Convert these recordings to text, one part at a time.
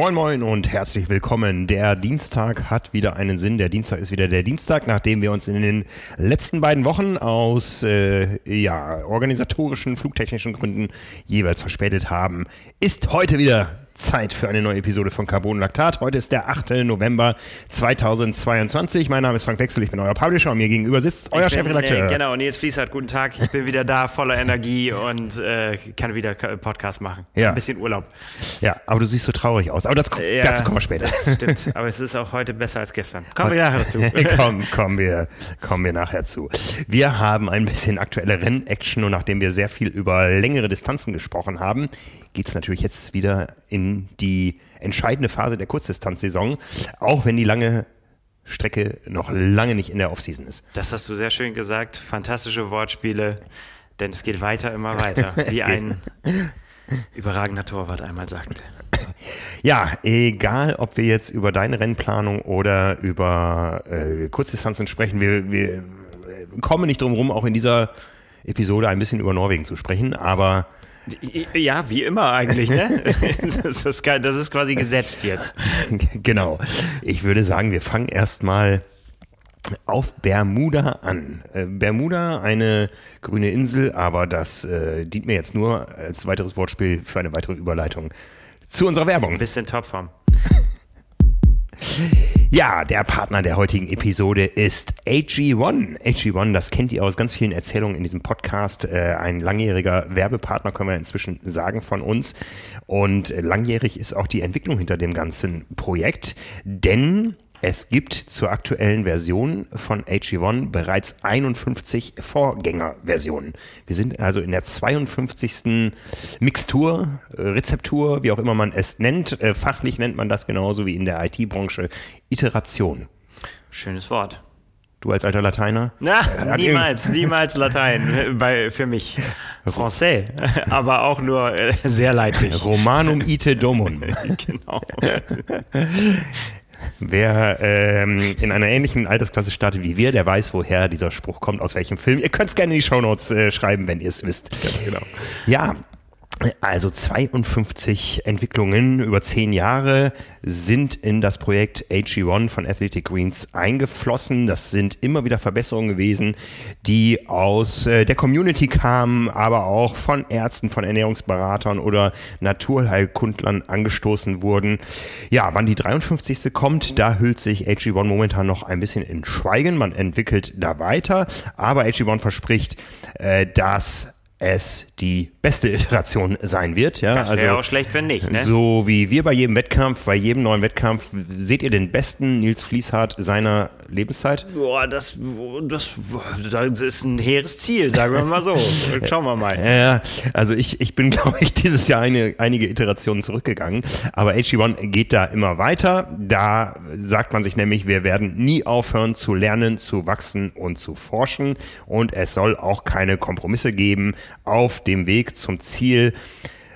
Moin Moin und herzlich willkommen. Der Dienstag hat wieder einen Sinn. Der Dienstag ist wieder der Dienstag, nachdem wir uns in den letzten beiden Wochen aus äh, ja, organisatorischen, flugtechnischen Gründen jeweils verspätet haben. Ist heute wieder Zeit für eine neue Episode von Carbon Lactat. Heute ist der 8. November 2022. Mein Name ist Frank Wechsel, ich bin euer Publisher und mir gegenüber sitzt euer Ich bin, Chefredakteur. Äh, genau, Nils Fließert, guten Tag. Ich bin wieder da, voller Energie und äh, kann wieder Podcast machen. Ja. Ein bisschen Urlaub. Ja, aber du siehst so traurig aus. Aber das, Ja, dazu kommen wir später. Das stimmt, aber es ist auch heute besser als gestern. Kommen wir nachher dazu. komm, kommen wir, kommen wir nachher zu. Wir haben ein bisschen aktuelle Rennaction und nachdem wir sehr viel über längere Distanzen gesprochen haben, geht es natürlich jetzt wieder in die entscheidende Phase der Kurzdistanzsaison, auch wenn die lange Strecke noch lange nicht in der Offseason ist. Das hast du sehr schön gesagt. Fantastische Wortspiele, denn es geht weiter, immer weiter. Wie ein überragender Torwart einmal sagte. Ja, egal, ob wir jetzt über deine Rennplanung oder über äh, Kurzdistanzen sprechen, wir, wir äh, kommen nicht drum rum, auch in dieser Episode ein bisschen über Norwegen zu sprechen, aber Ja, wie immer eigentlich, ne? Das ist, geil. das ist quasi gesetzt jetzt. genau. Ich würde sagen, wir fangen erstmal auf Bermuda an. Äh, Bermuda, eine grüne Insel, aber das äh, dient mir jetzt nur als weiteres Wortspiel für eine weitere Überleitung zu unserer Werbung. Ein bisschen Topform. Ja, der Partner der heutigen Episode ist AG1. AG1, das kennt ihr aus ganz vielen Erzählungen in diesem Podcast. Äh, ein langjähriger Werbepartner können wir inzwischen sagen von uns. Und äh, langjährig ist auch die Entwicklung hinter dem ganzen Projekt, denn es gibt zur aktuellen Version von AG1 bereits 51 Vorgängerversionen. Wir sind also in der 52. Mixtur, äh, Rezeptur, wie auch immer man es nennt. Äh, Fachlich nennt man das genauso wie in der IT-Branche Iteration. Schönes Wort. Du als alter Lateiner? Na, Hat niemals, niemals Latein äh, bei, für mich. Français, aber auch nur äh, sehr leidlich. Romanum ite domum. Genau. Wer ähm, in einer ähnlichen Altersklasse startet wie wir, der weiß, woher dieser Spruch kommt, aus welchem Film. Ihr könnt es gerne in die Shownotes äh, schreiben, wenn ihr es wisst. Ganz genau. Ja, also 52 Entwicklungen über zehn Jahre sind in das Projekt AG1 von Athletic Greens eingeflossen. Das sind immer wieder Verbesserungen gewesen, die aus äh, der Community kamen, aber auch von Ärzten, von Ernährungsberatern oder Naturheilkundlern angestoßen wurden. Ja, wann die 53. kommt, da hüllt sich AG1 momentan noch ein bisschen in Schweigen. Man entwickelt da weiter, aber AG1 verspricht, äh, dass es die beste Iteration sein wird. Ja, Das wäre auch schlecht, wenn nicht, ne? so wie wir bei jedem Wettkampf, bei jedem neuen Wettkampf, seht ihr den besten Nils Fließhardt seiner Lebenszeit? Boah, das, das, das ist ein hehres Ziel, sagen wir mal so. Schauen wir mal. Ja, ja, also ich, ich bin, glaube ich, dieses Jahr eine, einige Iterationen zurückgegangen. Aber HG1 geht da immer weiter. Da sagt man sich nämlich, wir werden nie aufhören zu lernen, zu wachsen und zu forschen. Und es soll auch keine Kompromisse geben auf dem Weg zum Ziel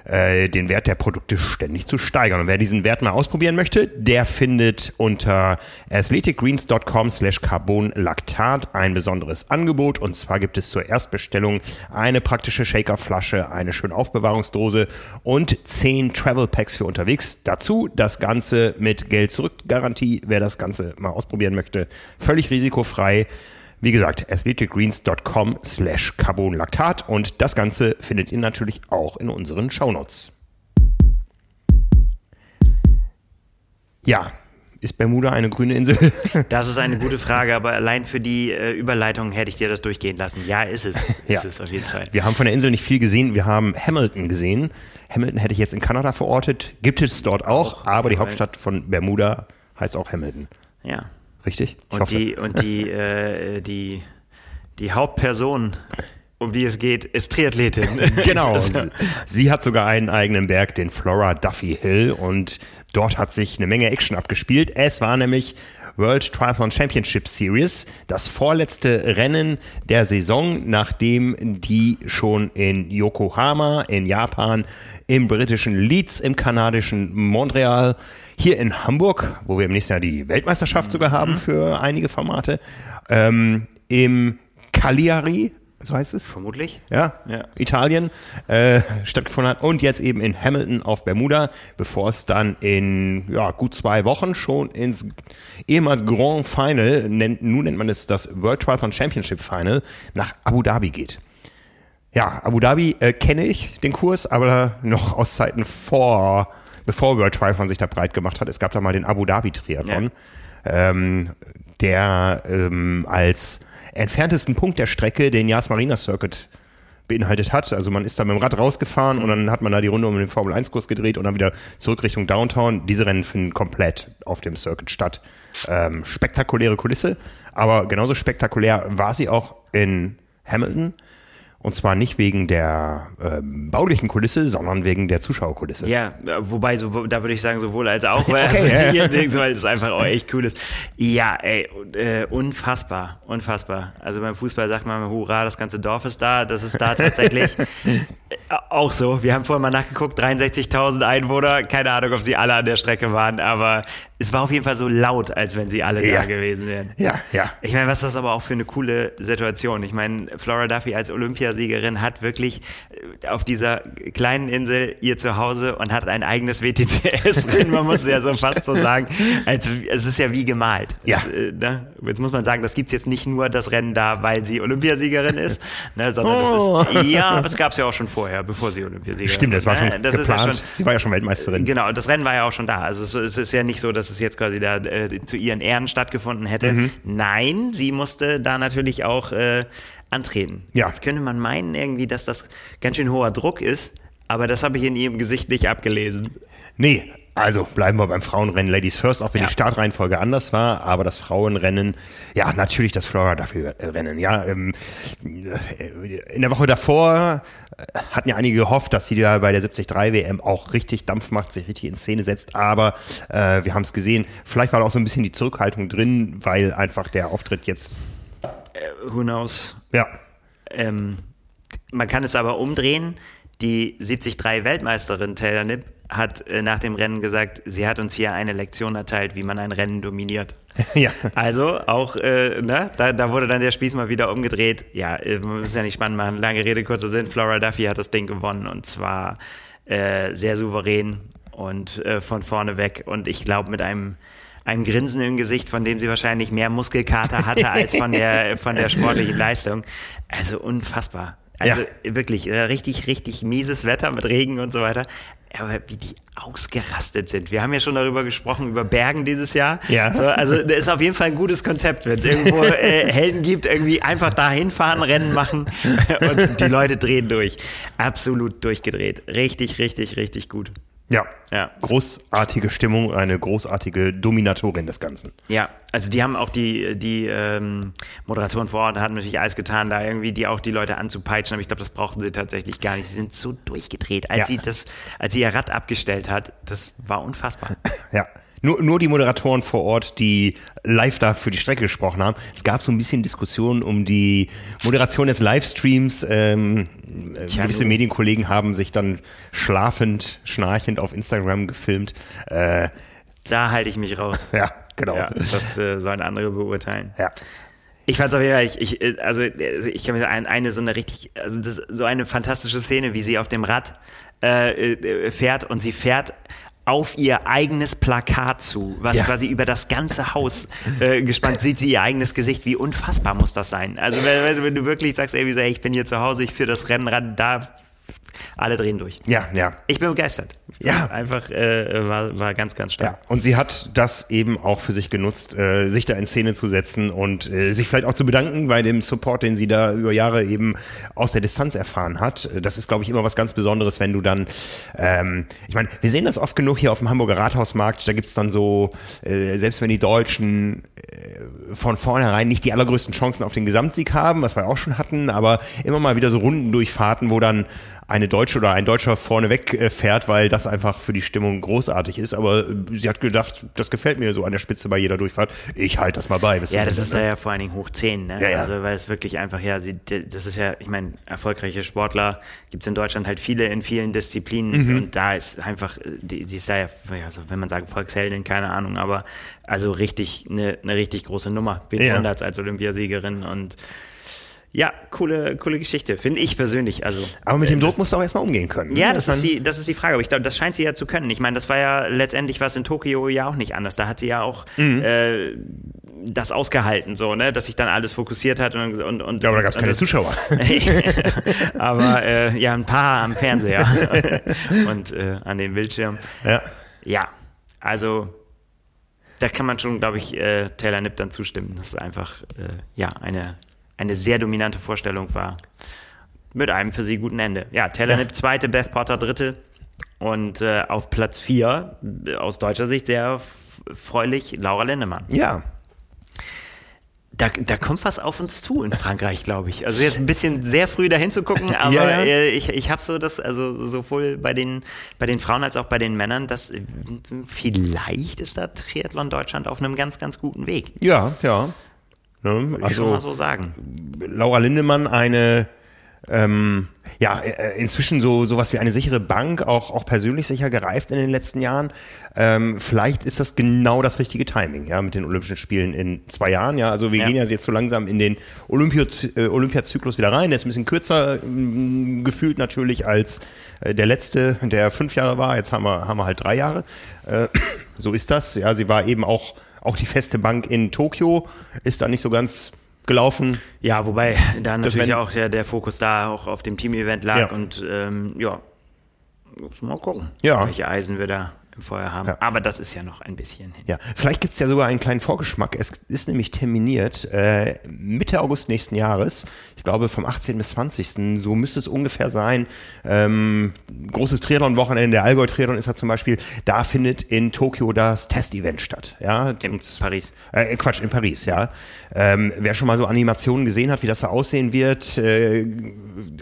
äh, den Wert der Produkte ständig zu steigern. Und wer diesen Wert mal ausprobieren möchte, der findet unter athleticgreens.com slash carbonlactat ein besonderes Angebot. Und zwar gibt es zur Erstbestellung eine praktische Shakerflasche, eine schöne Aufbewahrungsdose und zehn Travel Packs für unterwegs. Dazu das Ganze mit Geld-Zurück-Garantie. Wer das Ganze mal ausprobieren möchte, völlig risikofrei. Wie gesagt, athleticgreens.com slash carbonlactat und das Ganze findet ihr natürlich auch in unseren Shownotes. Ja, ist Bermuda eine grüne Insel? Das ist eine gute Frage, aber allein für die äh, Überleitung hätte ich dir das durchgehen lassen. Ja, ist es. Ist Ja. es auf jeden Fall. Wir haben von der Insel nicht viel gesehen. Wir haben Hamilton gesehen. Hamilton hätte ich jetzt in Kanada verortet. Gibt es dort auch, aber die Hauptstadt von Bermuda heißt auch Hamilton. Ja. Richtig? Ich Und hoffe. die, und die, äh, die, die Hauptperson, um die es geht, ist Triathletin. Genau. Sie, sie hat sogar einen eigenen Berg, den Flora Duffy Hill, und dort hat sich eine Menge Action abgespielt. Es war nämlich World Triathlon Championship Series, das vorletzte Rennen der Saison, nachdem die schon in Yokohama in Japan, im britischen Leeds, im kanadischen Montreal, hier in Hamburg, wo wir im nächsten Jahr die Weltmeisterschaft sogar haben für einige Formate, ähm, im Cagliari so heißt es. Vermutlich. Ja, Ja. Italien äh, stattgefunden hat und jetzt eben in Hamilton auf Bermuda, bevor es dann in ja, gut zwei Wochen schon ins ehemals Grand Final, nennt, nun nennt man es das World Triathlon Championship Final, nach Abu Dhabi geht. Ja, Abu Dhabi äh, kenne ich den Kurs, aber noch aus Zeiten vor, bevor World Triathlon sich da breit gemacht hat. Es gab da mal den Abu Dhabi Triathlon, ähm, der ähm, als entferntesten Punkt der Strecke den Yas Marina Circuit beinhaltet hat. Also man ist da mit dem Rad rausgefahren und dann hat man da die Runde um den Formel 1 Kurs gedreht und dann wieder zurück Richtung Downtown. Diese Rennen finden komplett auf dem Circuit statt. Ähm, spektakuläre Kulisse, aber genauso spektakulär war sie auch in Hamilton. Und zwar nicht wegen der ähm, baulichen Kulisse, sondern wegen der Zuschauerkulisse. Ja, wobei, so, da würde ich sagen, sowohl als auch, weil, Okay, also hier, Dings, weil das einfach auch echt cool ist. Ja, ey, äh, unfassbar, unfassbar. Also beim Fußball sagt man, hurra, das ganze Dorf ist da. Das ist da tatsächlich äh, auch so. Wir haben vorhin mal nachgeguckt, 63.000 Einwohner. Keine Ahnung, ob sie alle an der Strecke waren, aber es war auf jeden Fall so laut, als wenn sie alle Ja. da gewesen wären. Ja, ja. Ich meine, was ist das aber auch für eine coole Situation? Ich meine, Flora Duffy als Olympiasiegerin hat wirklich äh, auf dieser kleinen Insel ihr Zuhause und hat ein eigenes WTCS-Rennen. Man muss ja so fast so sagen, als, es ist ja wie gemalt. Ja. Es, äh, ne? Jetzt muss man sagen, das gibt es jetzt nicht nur das Rennen da, weil sie Olympiasiegerin ist, ne, sondern Oh. das ist, ja, aber es gab es ja auch schon vorher, bevor sie Olympiasiegerin Stimmt, das war ne? schon das ist geplant. ja schon, Sie war ja schon Weltmeisterin. Genau, das Rennen war ja auch schon da. Also es, es ist ja nicht so, dass es jetzt quasi da äh, zu ihren Ehren stattgefunden hätte. Mhm. Nein, sie musste da natürlich auch äh, antreten. Ja. Jetzt könnte man meinen irgendwie, dass das ganz schön hoher Druck ist, aber das habe ich in ihrem Gesicht nicht abgelesen. Nee, also bleiben wir beim Frauenrennen Ladies First, auch wenn Ja. die Startreihenfolge anders war, aber das Frauenrennen, ja, natürlich das Flora dafür Rennen, ja. Ähm, äh, in der Woche davor äh, hatten ja einige gehofft, dass sie da bei der 73 WM auch richtig Dampf macht, sich richtig in Szene setzt, aber äh, wir haben es gesehen, vielleicht war da auch so ein bisschen die Zurückhaltung drin, weil einfach der Auftritt jetzt, Äh, who knows? ja, Ähm, man kann es aber umdrehen. Die 73 Weltmeisterin Taylor Nipp hat äh, nach dem Rennen gesagt, sie hat uns hier eine Lektion erteilt, wie man ein Rennen dominiert. ja, Also auch, äh, ne, da, da wurde dann der Spieß mal wieder umgedreht. Ja, äh, man muss ja nicht spannend machen. Lange Rede, kurzer Sinn. Flora Duffy hat das Ding gewonnen und zwar äh, sehr souverän und äh, von vorne weg. Und ich glaube mit einem einem Grinsen im Gesicht, von dem sie wahrscheinlich mehr Muskelkater hatte als von der, von der sportlichen Leistung. Also unfassbar. Also wirklich, äh, richtig, richtig mieses Wetter mit Regen und so weiter. Aber wie die ausgerastet sind. Wir haben ja schon darüber gesprochen, über Bergen dieses Jahr. Ja. So, also das ist auf jeden Fall ein gutes Konzept, wenn es irgendwo äh, Helden gibt, irgendwie einfach dahin fahren, Rennen machen und die Leute drehen durch. Absolut durchgedreht. Richtig, richtig, richtig gut. Ja. Ja. Großartige Stimmung, eine großartige Dominatorin des Ganzen. Ja, also die haben auch die, die ähm, Moderatoren vor Ort haben natürlich alles getan, da irgendwie die auch die Leute anzupeitschen, aber ich glaube, das brauchten sie tatsächlich gar nicht. Sie sind so durchgedreht, als Ja. sie das, als sie ihr Rad abgestellt hat, das war unfassbar. Ja. Nur, nur die Moderatoren vor Ort, die live da für die Strecke gesprochen haben. Es gab so ein bisschen Diskussionen um die Moderation des Livestreams. Ähm, äh, Tja, gewisse nun. Medienkollegen haben sich dann schlafend, schnarchend auf Instagram gefilmt. Äh, Da halte ich mich raus. ja, genau. Ja, das äh, sollen andere beurteilen. Ja. Ich fand's auf jeden Fall, ich, ich, äh, also äh, ich kann mir ein, eine so eine richtig, also das so eine fantastische Szene, wie sie auf dem Rad äh, fährt und sie fährt auf ihr eigenes Plakat zu, was Ja. quasi über das ganze Haus äh, gespannt sieht sie ihr eigenes Gesicht. Wie unfassbar muss das sein? Also wenn, wenn, du wirklich sagst, ey, wie so, ey, ich bin hier zu Hause, ich führe das Rennrad, da alle drehen durch. Ja, ja. Ich bin begeistert. Ja. Einfach äh, war, war ganz, ganz stark. Ja, und sie hat das eben auch für sich genutzt, äh, sich da in Szene zu setzen und äh, sich vielleicht auch zu bedanken bei dem Support, den sie da über Jahre eben aus der Distanz erfahren hat. Das ist, glaube ich, immer was ganz Besonderes, wenn du dann, ähm, ich meine, wir sehen das oft genug hier auf dem Hamburger Rathausmarkt, da gibt's dann so, äh, selbst wenn die Deutschen äh, von vornherein nicht die allergrößten Chancen auf den Gesamtsieg haben, was wir auch schon hatten, aber immer mal wieder so Rundendurchfahrten, wo dann eine Deutsche oder ein Deutscher vorneweg äh, fährt, weil das einfach für die Stimmung großartig ist. Aber äh, sie hat gedacht, das gefällt mir so an der Spitze bei jeder Durchfahrt. Ich halte das mal bei. Ja, das ist ne? da ja vor allen Dingen hoch 10, ne? Ja, ja. Also, weil es wirklich einfach, ja, sie, das ist ja, ich meine, erfolgreiche Sportler gibt es in Deutschland halt viele in vielen Disziplinen Mhm. und da ist einfach, äh, die, sie ist da ja, also wenn man sagt Volksheldin, keine Ahnung, aber also richtig, eine, eine richtig große Nummer. Wen Ja. als Olympiasiegerin und Ja, coole, coole Geschichte, finde ich persönlich. Also, Aber mit dem äh, Druck das- musst du auch erstmal umgehen können. Ja, ne? das Dass ist, die, das ist die Frage. Aber ich glaube, das scheint sie ja zu können. Ich meine, das war ja letztendlich was in Tokio ja auch nicht anders. Da hat sie ja auch Mhm. äh, das ausgehalten, so, ne? dass sich dann alles fokussiert hat. Und, und, und, Ja, aber da gab es keine das- Zuschauer. aber äh, ja, ein paar am Fernseher und äh, an den Bildschirmen. Ja. Ja, also da kann man schon, glaube ich, äh, Taylor Nipp dann zustimmen, dass es einfach äh, ja, eine, eine sehr dominante Vorstellung war. Mit einem für sie guten Ende. Ja, Taylor Nipp zweite, Beth Potter dritte. Und äh, auf Platz vier, aus deutscher Sicht sehr freulich, Laura Lindemann. ja. Da, da kommt was auf uns zu in Frankreich, glaube ich. Also jetzt ein bisschen sehr früh dahin zu gucken, aber Ja, ja. äh, ich, ich habe so das, also sowohl bei den, bei den Frauen als auch bei den Männern, dass äh, vielleicht ist da Triathlon Deutschland auf einem ganz, ganz guten Weg. Ja, ja. Ne? Würde ich Also mal so sagen. Laura Lindemann eine ähm, ja, äh, inzwischen so sowas wie eine sichere Bank, auch, auch persönlich sicher gereift in den letzten Jahren. Ähm, vielleicht ist das genau das richtige Timing, ja, mit den Olympischen Spielen in zwei Jahren. Ja, also wir Ja. gehen ja jetzt so langsam in den äh, Olympiazyklus wieder rein. Der ist ein bisschen kürzer ähm, gefühlt natürlich als äh, der letzte, der fünf Jahre war. Jetzt haben wir, haben wir halt drei Jahre. Äh, so ist das. Ja, sie war eben auch, auch die feste Bank in Tokio, ist da nicht so ganz gelaufen. Ja, wobei da natürlich wenn- auch der, der Fokus da auch auf dem Team-Event lag Ja. und ähm, ja, muss mal gucken, Ja. welche Eisen wir da im Feuer haben. Ja. Aber das ist ja noch ein bisschen hin. Ja, vielleicht gibt's ja sogar einen kleinen Vorgeschmack. Es ist nämlich terminiert äh, Mitte August nächsten Jahres. Ich glaube vom 18. bis 20. So müsste es ungefähr sein. Ähm, großes Triathlon-Wochenende, der Allgäu-Triathlon ist ja zum Beispiel, da findet in Tokio das Test-Event statt. Ja, In Paris. äh, Quatsch, in Paris, ja. Ähm, wer schon mal so Animationen gesehen hat, wie das da aussehen wird, äh,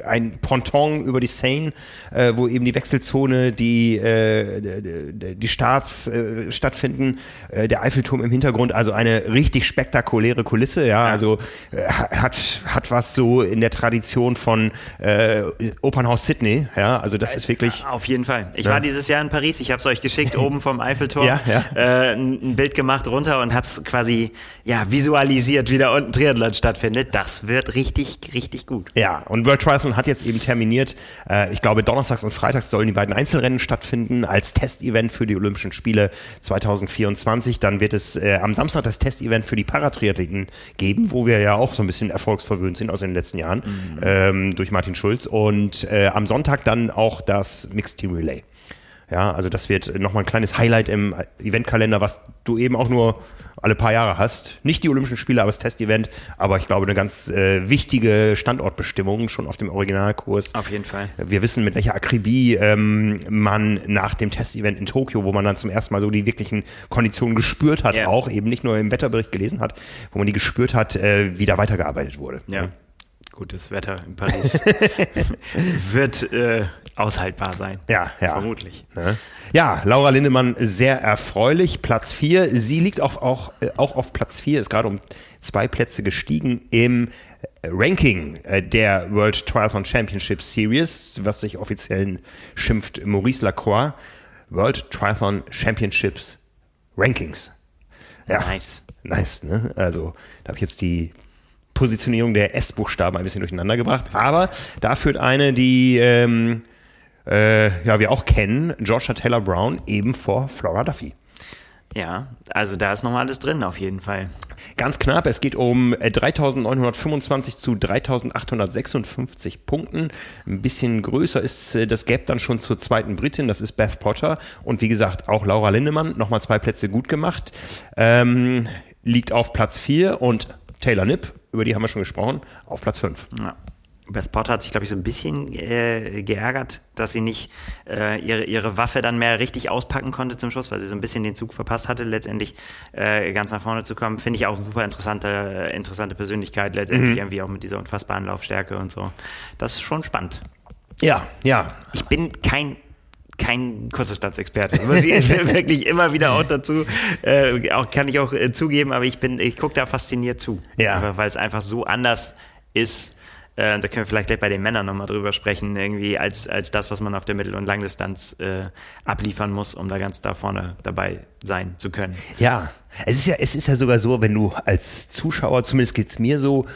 ein Ponton über die Seine, äh, wo eben die Wechselzone, die, äh, die Starts äh, stattfinden, äh, der Eiffelturm im Hintergrund, also eine richtig spektakuläre Kulisse, ja, also äh, hat, hat was so in der Tradition von äh, Opernhaus Sydney, ja, also das ist wirklich, Auf jeden Fall. Ich war dieses Jahr in Paris, ich habe es euch geschickt, oben vom Eiffelturm, Ja, ja. Äh, ein, Bild gemacht runter und habe es quasi ja, visualisiert, wie da unten Triathlon stattfindet. Das wird richtig, richtig gut. Ja, und World Triathlon hat jetzt eben terminiert. Äh, ich glaube, donnerstags und freitags sollen die beiden Einzelrennen stattfinden als Testevent für die Olympischen Spiele 2024. Dann wird es äh, am Samstag das Testevent für die Paratriathleten geben, wo wir ja auch so ein bisschen erfolgsverwöhnt sind aus den letzten Jahren ähm, durch Martin Schulz. Und äh, am Sonntag dann auch das Mixed Team Relay. Ja, also das wird nochmal ein kleines Highlight im Eventkalender, was du eben auch nur alle paar Jahre hast. Nicht die Olympischen Spiele, aber das Testevent. Aber ich glaube, eine ganz äh, wichtige Standortbestimmung schon auf dem Originalkurs. Auf jeden Fall. Wir wissen, mit welcher Akribie ähm, man nach dem Testevent in Tokio, wo man dann zum ersten Mal so die wirklichen Konditionen gespürt hat, Ja. auch eben nicht nur im Wetterbericht gelesen hat, wo man die gespürt hat, äh, wie da weitergearbeitet wurde. Ja. Gutes Wetter in Paris wird äh, aushaltbar sein. Ja, ja. Vermutlich. Ne? Ja, Laura Lindemann sehr erfreulich. Platz 4. Sie liegt auf, auch, äh, auch auf Platz 4, ist gerade um zwei Plätze gestiegen im Ranking äh, der World Triathlon Championship Series, was sich offiziell schimpft Maurice Lacroix. World Triathlon Championships Rankings. Ja, Nice. Nice, ne? Also, da habe ich jetzt die Positionierung der S-Buchstaben ein bisschen durcheinander gebracht. Aber da führt eine, die ähm, äh, ja, wir auch kennen, Georgia Taylor Brown, eben vor Flora Duffy. Ja, also da ist nochmal alles drin, auf jeden Fall. Ganz knapp, es geht um äh, 3925 zu 3856 Punkten. Ein bisschen größer ist äh, das Gap dann schon zur zweiten Britin, das ist Beth Potter. Und wie gesagt, auch Laura Lindemann, nochmal zwei Plätze gut gemacht. Ähm, liegt auf Platz 4 und Taylor Nipp, über die haben wir schon gesprochen, auf Platz 5. Ja. Beth Potter hat sich, glaube ich, so ein bisschen äh, geärgert, dass sie nicht äh, ihre, ihre Waffe dann mehr richtig auspacken konnte zum Schluss, weil sie so ein bisschen den Zug verpasst hatte, letztendlich äh, ganz nach vorne zu kommen. Finde ich auch eine super interessante, interessante Persönlichkeit, letztendlich irgendwie auch mit dieser unfassbaren Laufstärke und so. Das ist schon spannend. Ja, ja. Ich bin kein kein Kurzdistanzexperte. Muss ich wirklich immer wieder auch dazu, äh, auch, kann ich auch äh, zugeben, aber ich bin, ich gucke da fasziniert zu. Ja. Weil es einfach so anders ist. Äh, da können wir vielleicht gleich bei den Männern nochmal drüber sprechen, irgendwie als, als das, was man auf der Mittel- und Langdistanz äh, abliefern muss, um da ganz da vorne dabei sein zu können. Ja, es ist ja, es ist ja sogar so, wenn du als Zuschauer, zumindest geht's mir so,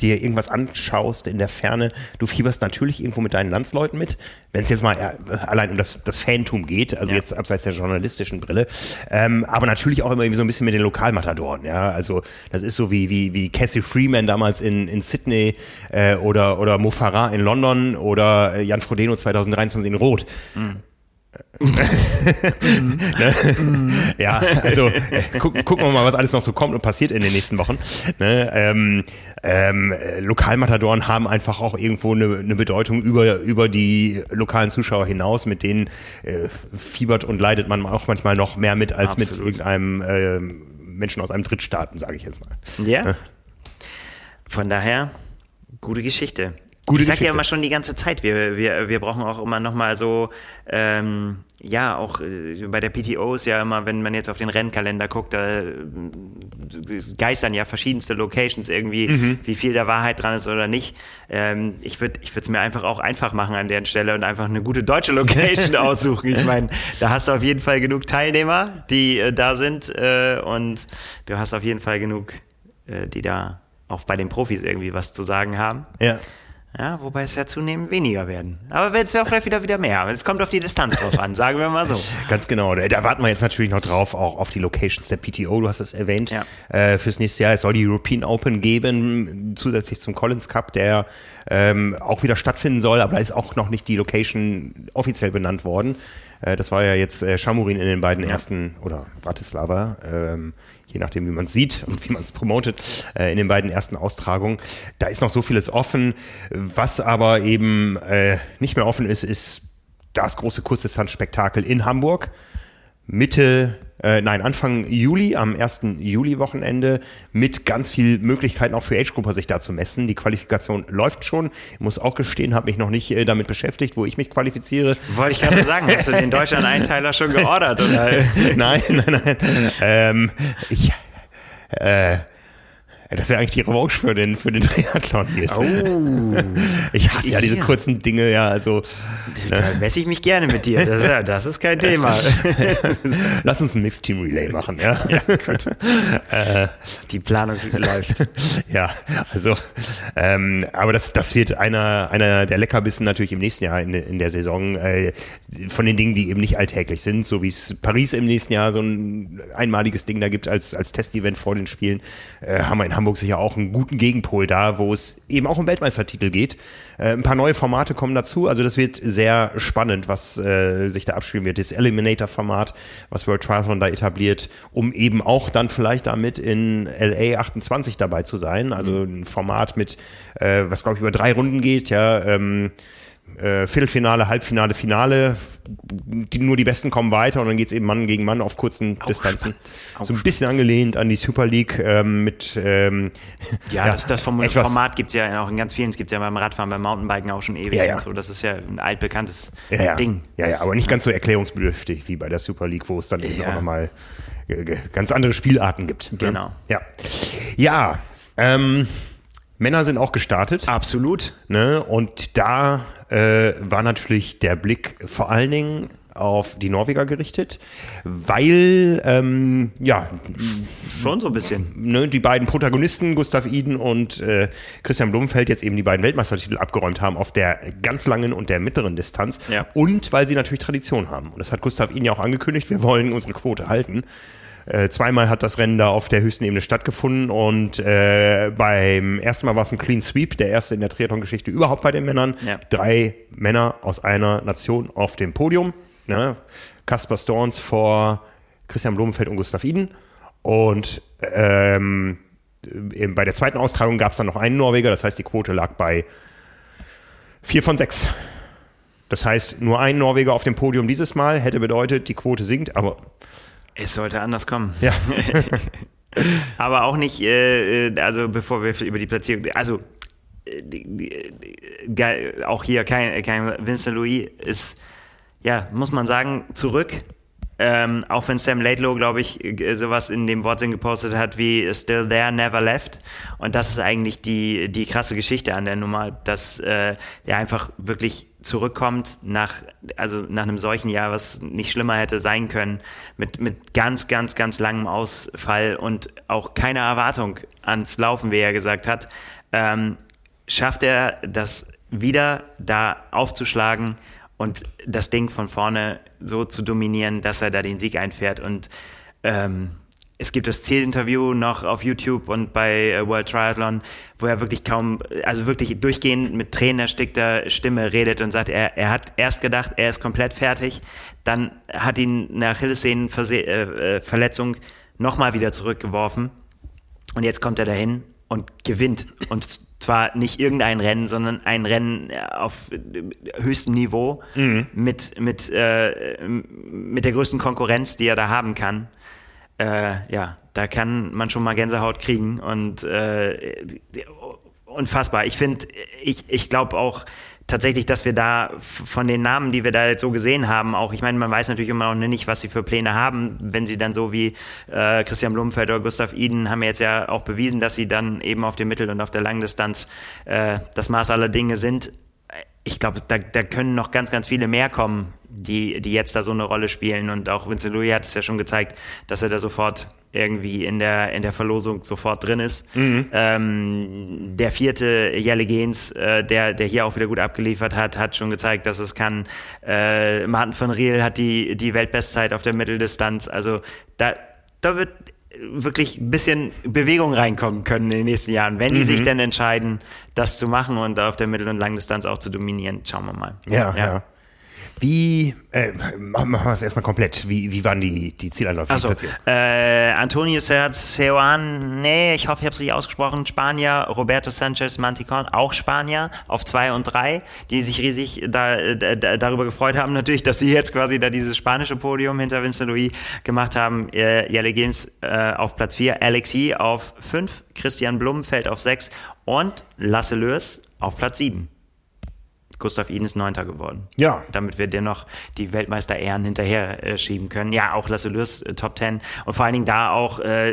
dir irgendwas anschaust in der Ferne, du fieberst natürlich irgendwo mit deinen Landsleuten mit, wenn es jetzt mal äh, allein um das, das Fantum geht, also Ja. jetzt abseits der journalistischen Brille, ähm, aber natürlich auch immer irgendwie so ein bisschen mit den Lokalmatadoren, ja, also das ist so wie, wie, wie Cathy Freeman damals in, in Sydney äh, oder, oder Mo Farah in London oder äh, Jan Frodeno 2023 in Rot. Ne? Ja, also äh, guck, gucken wir mal, was alles noch so kommt und passiert in den nächsten Wochen. Ne? Ähm, ähm, äh, Lokalmatadoren haben einfach auch irgendwo eine, eine Bedeutung über, über die lokalen Zuschauer hinaus, mit denen äh, fiebert und leidet man auch manchmal noch mehr mit als mit Absolut. irgendeinem ähm, Menschen aus einem Drittstaaten, sage ich jetzt mal. Ja. Von daher, gute Geschichte. Gute ich sag Geschichte. ja immer schon die ganze Zeit, wir, wir, wir brauchen auch immer nochmal so, ähm, ja, auch äh, bei der PTO ist ja immer, wenn man jetzt auf den Rennkalender guckt, da äh, geistern ja verschiedenste Locations irgendwie, Mhm. wie viel da Wahrheit dran ist oder nicht. Ähm, ich würde ich es mir einfach auch einfach machen an der Stelle und einfach eine gute deutsche Location aussuchen. Ich meine, da hast du auf jeden Fall genug Teilnehmer, die äh, da sind äh, und du hast auf jeden Fall genug, die da auch bei den Profis irgendwie was zu sagen haben. Ja. Ja, wobei es ja zunehmend weniger werden. Aber jetzt wäre auch vielleicht wieder wieder mehr. Es kommt auf die Distanz drauf an, sagen wir mal so. Ganz genau. Da, warten wir jetzt natürlich noch drauf, auch auf die Locations der PTO, du hast es erwähnt, Ja. äh, fürs nächste Jahr. Es soll die European Open geben, zusätzlich zum Collins Cup, der ähm, auch wieder stattfinden soll, aber da ist auch noch nicht die Location offiziell benannt worden. Äh, das war ja jetzt äh, Chamurin in den beiden ersten, oder Bratislava, ähm, je nachdem, wie man es sieht und wie man es promotet, äh, in den beiden ersten Austragungen. Da ist noch so vieles offen. Was aber eben äh, nicht mehr offen ist, ist das große Kurzdistanzspektakel in Hamburg. Mitte, äh, nein, Anfang Juli, am 1. Juli-Wochenende, mit ganz viel Möglichkeiten auch für Age-Grupper sich da zu messen. Die Qualifikation läuft schon. Ich muss auch gestehen, habe mich noch nicht äh, damit beschäftigt, wo ich mich qualifiziere. Wollte ich gerade sagen, hast du den Deutschland-Einteiler schon geordert? Oder? nein, nein, nein. Ähm, ich, äh, das wäre eigentlich die Revanche für den, für den Triathlon jetzt. Oh, Ich hasse ja diese Ja. kurzen Dinge, ja, also da messe ich mich gerne mit dir. Das, ist ja- das ist kein Thema. lass uns ein Mixed Team Relay machen, ja. Ja, gut. Die Planung läuft. ja also, ähm, aber das, das wird einer, einer der Leckerbissen natürlich im nächsten Jahr in, in der Saison äh, von den Dingen, die eben nicht alltäglich sind, so wie es Paris im nächsten Jahr so ein einmaliges Ding da gibt als, als Testevent vor den Spielen, äh, haben wir in Hamburg sicher auch einen guten Gegenpol da, wo es eben auch um Weltmeistertitel geht. Äh, ein paar neue Formate kommen dazu, also das wird sehr spannend, was äh, sich da abspielen wird. Das Eliminator-Format, was World Triathlon da etabliert, um eben auch dann vielleicht damit in LA 28 dabei zu sein. Also ein Format mit, äh, was glaube ich über drei Runden geht, ja, ähm, äh, Viertelfinale, Halbfinale, Finale. Die, nur die Besten kommen weiter und dann geht's eben Mann gegen Mann auf kurzen Distanzen. Auch So ein bisschen angelehnt an die Super League ähm, mit ähm, Ja, das, das Form etwas- Format gibt es ja auch in ganz vielen. Es gibt ja beim Radfahren, beim Mountainbiken auch schon ewig Ja, ja. und so. Das ist ja ein altbekanntes ja, ja. Ding. Ja, ja, aber nicht ganz so erklärungsbedürftig wie bei der Super League, wo es dann eben Ja. auch nochmal äh, ge- ganz andere Spielarten gibt. ne? Genau. Ja. Ja, ähm, Männer sind auch gestartet. Absolut. Ne? Und da äh, war natürlich der Blick vor allen Dingen auf die Norweger gerichtet, weil ähm, ja Schon so ein bisschen. ne, die beiden Protagonisten, Gustav Iden und äh, Christian Blumenfeld, jetzt eben die beiden Weltmeistertitel abgeräumt haben auf der ganz langen und der mittleren Distanz. Ja. Und weil sie natürlich Tradition haben. Und das hat Gustav Iden ja auch angekündigt, wir wollen unsere Quote halten. Äh, zweimal hat das Rennen da auf der höchsten Ebene stattgefunden und äh, beim ersten Mal war es ein Clean Sweep, der erste in der Triathlon-Geschichte überhaupt bei den Männern. Ja. Drei Männer aus einer Nation auf dem Podium. Ne? Kaspar Storns vor Christian Blumenfeld und Gustav Iden. Und ähm, bei der zweiten Austragung gab es dann noch einen Norweger, das heißt, die Quote lag bei vier von sechs. Das heißt, nur ein Norweger auf dem Podium dieses Mal hätte bedeutet, die Quote sinkt, aber Es sollte anders kommen. ja, Aber auch nicht, äh, äh, also bevor wir über die Platzierung, also äh, geil, auch hier kein, kein Vincent Louis ist, ja, muss man sagen, zurück Ähm, auch wenn Sam Laidlow, glaube ich, sowas in dem Wortsinn gepostet hat wie Still There, Never Left. Und das ist eigentlich die, die krasse Geschichte an der Nummer, dass äh, der einfach wirklich zurückkommt nach, also nach einem solchen Jahr, was nicht schlimmer hätte sein können, mit, mit ganz, ganz, ganz langem Ausfall und auch keiner Erwartung ans Laufen, wie er gesagt hat, ähm, schafft er das wieder da aufzuschlagen und das Ding von vorne so zu dominieren, dass er da den Sieg einfährt. Und ähm, es gibt das Zielinterview noch auf YouTube und bei äh, World Triathlon, wo er wirklich kaum, also wirklich durchgehend mit Tränen erstickter Stimme redet und sagt, er, er hat erst gedacht, er ist komplett fertig, dann hat ihn eine Achillessehnenverletzung äh, äh nochmal wieder zurückgeworfen und jetzt kommt er dahin und gewinnt. Und zwar nicht irgendein Rennen, sondern ein Rennen auf höchstem Niveau mhm. mit, mit, äh, mit der größten Konkurrenz, die er da haben kann. Äh, ja, da kann man schon mal Gänsehaut kriegen und äh, unfassbar. Ich finde, ich, ich glaube auch, tatsächlich, dass wir da von den Namen, die wir da jetzt so gesehen haben, auch, ich meine, man weiß natürlich immer noch nicht, was sie für Pläne haben, wenn sie dann so wie äh, Christian Blumenfeld oder Gustav Iden haben jetzt ja auch bewiesen, dass sie dann eben auf der Mittel- und auf der Langdistanz äh, das Maß aller Dinge sind. Ich glaube, da, da können noch ganz, ganz viele mehr kommen, die, die jetzt da so eine Rolle spielen. Und auch Vincent Louis hat es ja schon gezeigt, dass er da sofort irgendwie in der, in der Verlosung sofort drin ist. Mhm. Ähm, der vierte, Jelle Gens, äh, der, der hier auch wieder gut abgeliefert hat, hat schon gezeigt, dass es kann. Äh, Martin van Riel hat die, die Weltbestzeit auf der Mitteldistanz. Also da, da wird wirklich ein bisschen Bewegung reinkommen können in den nächsten Jahren, wenn die mhm. sich denn entscheiden, das zu machen und auf der Mittel- und Langdistanz auch zu dominieren. Schauen wir mal. Ja, ja. ja. Wie, äh, machen wir es erstmal komplett, wie, wie waren die, die Zielanläufe? Achso, äh, Antonio Seoane, nee, ich hoffe, ich habe es nicht ausgesprochen, Spanier, Roberto Sanchez Manticon, auch Spanier, auf zwei und drei, die sich riesig da, da, darüber gefreut haben, natürlich, dass sie jetzt quasi da dieses spanische Podium hinter Vincent Louis gemacht haben. Äh, Jelle Gens äh, auf Platz vier, Alexi auf fünf, Christian Blum fällt auf sechs und Lasse Lörs auf Platz sieben. Gustav Iden ist Neunter geworden. Ja. Damit wir dir noch die Weltmeister-Ehren hinterher äh, schieben können. Ja, auch Lasse Lürs äh, Top Ten und vor allen Dingen da auch äh,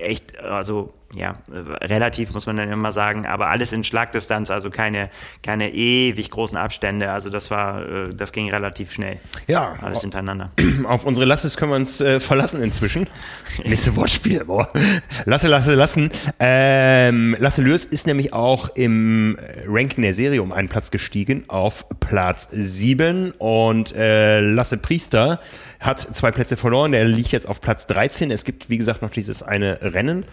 echt, also ja, relativ muss man dann immer sagen, aber alles in Schlagdistanz, also keine, keine ewig großen Abstände. Also das war, äh, das ging relativ schnell. Ja. Alles hintereinander. Auf unsere Lasses können wir uns äh, verlassen inzwischen. Nächste Wortspiel, boah. Lasse, lasse, lassen. Ähm, Lasse Lürs ist nämlich auch im Ranking der Serie um einen Platz gestiegen auf Platz 7 und äh, Lasse Priester hat zwei Plätze verloren. Der liegt jetzt auf Platz 13. Es gibt, wie gesagt, noch dieses eine Rennen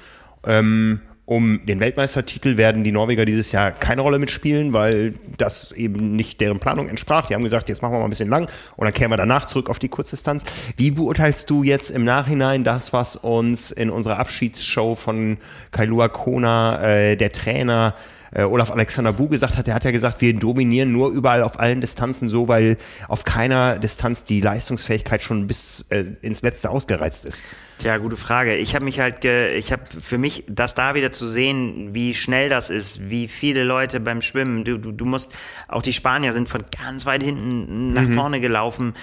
ähm, um den Weltmeistertitel werden die Norweger dieses Jahr keine Rolle mitspielen, weil das eben nicht deren Planung entsprach. Die haben gesagt, jetzt machen wir mal ein bisschen lang und dann kehren wir danach zurück auf die Kurzdistanz. Wie beurteilst du jetzt im Nachhinein das, was uns in unserer Abschiedsshow von Kailua Kona, äh, der Trainer, äh, Olaf Alexander Bu gesagt hat, der hat ja gesagt, wir dominieren nur überall auf allen Distanzen so, weil auf keiner Distanz die Leistungsfähigkeit schon bis äh, ins Letzte ausgereizt ist. Tja, gute Frage. Ich habe mich halt, ge ich habe für mich, das da wieder zu sehen, wie schnell das ist, wie viele Leute beim Schwimmen, du, du, du musst, auch die Spanier sind von ganz weit hinten nach mhm. vorne gelaufen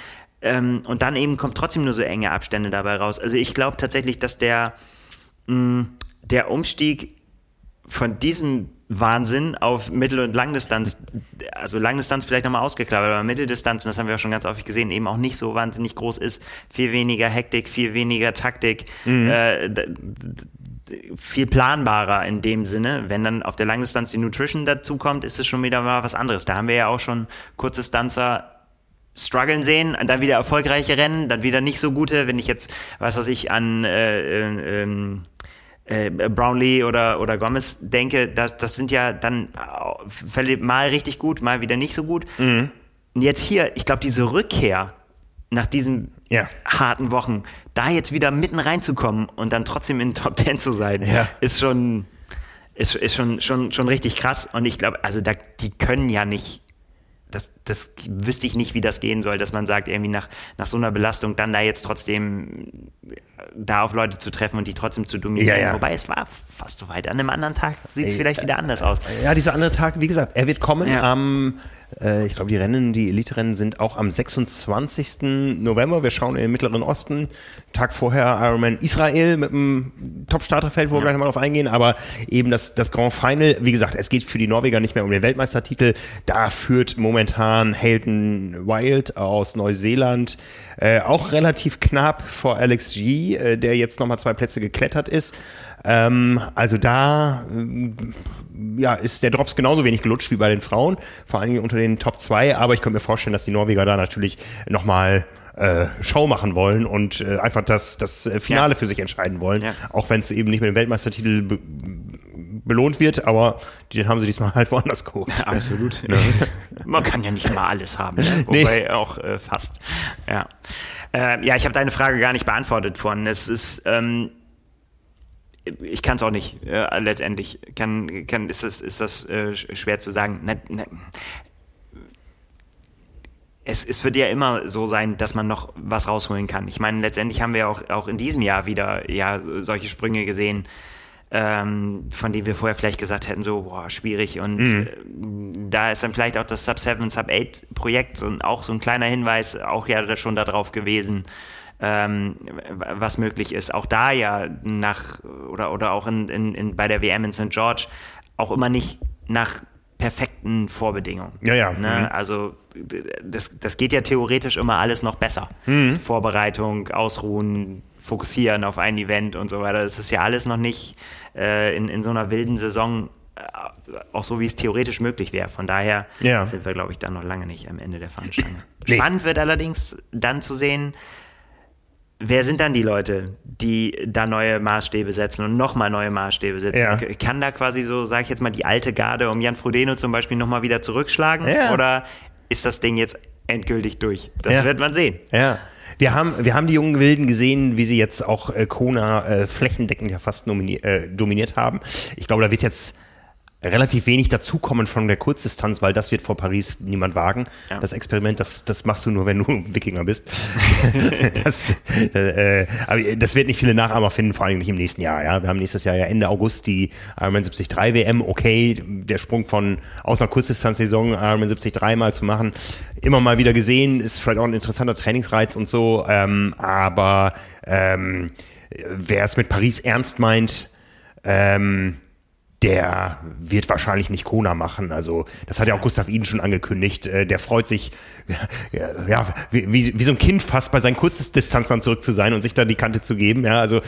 ähm, und dann eben kommt trotzdem nur so enge Abstände dabei raus. Also ich glaube tatsächlich, dass der, mh, der Umstieg von diesem Wahnsinn auf Mittel- und Langdistanz, also Langdistanz vielleicht nochmal ausgeklammert, aber Mitteldistanzen, das haben wir auch schon ganz häufig gesehen, eben auch nicht so wahnsinnig groß ist. Viel weniger Hektik, viel weniger Taktik, mhm. äh, viel planbarer in dem Sinne. Wenn dann auf der Langdistanz die Nutrition dazukommt, ist es schon wieder mal was anderes. Da haben wir ja auch schon Kurzdistanzer strugglen sehen, dann wieder erfolgreiche Rennen, dann wieder nicht so gute, wenn ich jetzt, was weiß ich, an äh, äh, äh, Brownlee oder, oder Gomez denke, das, das sind ja dann mal richtig gut, mal wieder nicht so gut. Mhm. Und jetzt hier, ich glaube, diese Rückkehr nach diesen ja. harten Wochen, da jetzt wieder mitten reinzukommen und dann trotzdem in den Top Ten zu sein, ja. ist schon, ist, ist schon, schon, schon richtig krass. Und ich glaube, also da, die können ja nicht, das, das wüsste ich nicht, wie das gehen soll, dass man sagt, irgendwie nach, nach so einer Belastung dann da jetzt trotzdem da auf Leute zu treffen und die trotzdem zu dominieren. Ja, ja. Wobei es war fast so weit. An einem anderen Tag sieht es vielleicht wieder anders aus. Ja, dieser andere Tag, wie gesagt, er wird kommen Ja. am, äh, ich glaube, die Rennen, die Elite-Rennen sind auch am 26. November. Wir schauen in den Mittleren Osten. Tag vorher Ironman Israel mit dem Top-Starterfeld, wo wir gleich nochmal drauf eingehen. Aber eben das, das Grand Final, wie gesagt, es geht für die Norweger nicht mehr um den Weltmeistertitel. Da führt momentan Hayden Wild aus Neuseeland äh, auch relativ knapp vor Alex G, äh, der jetzt nochmal zwei Plätze geklettert ist. Ähm, also da ja, ist der Drops genauso wenig gelutscht wie bei den Frauen, vor allen Dingen unter den Top 2, aber ich könnte mir vorstellen, dass die Norweger da natürlich nochmal äh, Show machen wollen und äh, einfach das, das äh, Finale Ja. für sich entscheiden wollen, Ja. auch wenn es eben nicht mit dem Weltmeistertitel belohnt wird, aber den haben sie diesmal halt woanders geholt. Absolut. Man kann ja nicht immer alles haben. Ne? Wobei auch äh, fast. Ja, äh, ja ich habe deine Frage gar nicht beantwortet vorhin. Es ist. Ähm, ich kann es auch nicht, äh, letztendlich. Kann, kann, ist das, ist das äh, sch- schwer zu sagen. Ne, ne, es, es wird ja immer so sein, dass man noch was rausholen kann. Ich meine, letztendlich haben wir auch, auch in diesem Jahr wieder ja, solche Sprünge gesehen, ähm, von denen wir vorher vielleicht gesagt hätten, so, boah, schwierig. Und äh, da ist dann vielleicht auch das Sub-7 und Sub-8-Projekt und auch so ein kleiner Hinweis, auch ja schon darauf gewesen, ähm, was möglich ist. Auch da ja nach, oder, oder auch in, in, in, bei der WM in St. George, auch immer nicht nach perfekten Vorbedingungen. Ja, ja. Ne? Mhm. Also das, das geht ja theoretisch immer alles noch besser. Mhm. Vorbereitung, Ausruhen, Fokussieren auf ein Event und so weiter. Das ist ja alles noch nicht äh, in, in so einer wilden Saison äh, auch so, wie es theoretisch möglich wäre. Von daher Ja. sind wir, glaube ich, dann noch lange nicht am Ende der Fahnenstange. Nee. Spannend wird allerdings dann zu sehen, Wer sind dann die Leute, die da neue Maßstäbe setzen und nochmal neue Maßstäbe setzen? Ja. Kann da quasi so, sage ich jetzt mal, die alte Garde um Jan Frodeno zum Beispiel nochmal wieder zurückschlagen? Ja. Oder ist das Ding jetzt endgültig durch? Das Ja. wird man sehen. Ja. Wir haben, wir haben die jungen Wilden gesehen, wie sie jetzt auch äh, Kona äh, flächendeckend ja fast äh, dominiert haben. Ich glaube, da wird jetzt relativ wenig dazukommen von der Kurzdistanz, weil das wird vor Paris niemand wagen. Ja. Das Experiment, das, das machst du nur, wenn du Wikinger bist. das, äh, aber das wird nicht viele Nachahmer finden, vor allem nicht im nächsten Jahr. Ja? Wir haben nächstes Jahr ja Ende August die Ironman 73 WM. Okay, der Sprung von aus einer Kurzdistanzsaison Ironman 73 mal zu machen, immer mal wieder gesehen, ist vielleicht auch ein interessanter Trainingsreiz und so. Ähm, aber ähm, wer es mit Paris ernst meint, ähm, der wird wahrscheinlich nicht Kona machen. Also das hat ja auch Gustav Iden schon angekündigt. Äh, der freut sich, ja, ja wie, wie, wie so ein Kind fast bei seinen Kurzdistanzern zurück zu sein und sich da die Kante zu geben. Ja, also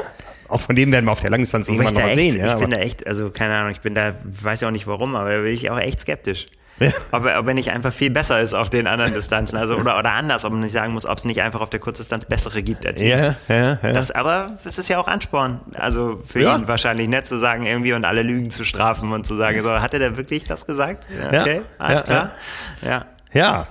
auch von dem werden wir auf der Langdistanz irgendwann noch mal echt, sehen. Ja, ich bin da echt, also keine Ahnung, ich bin da, weiß ja auch nicht warum, aber da bin ich auch echt skeptisch. Ob, er, ob er nicht einfach viel besser ist auf den anderen Distanzen, also oder, oder anders, ob man nicht sagen muss, ob es nicht einfach auf der Kurzdistanz bessere gibt als ja, ja, ja. Das, aber es ist ja auch Ansporn. Also für Ja. ihn wahrscheinlich nett zu sagen, irgendwie und alle Lügen zu strafen und zu sagen, so, hat er da wirklich das gesagt? Ja. Okay, alles klar. Ja. Ja.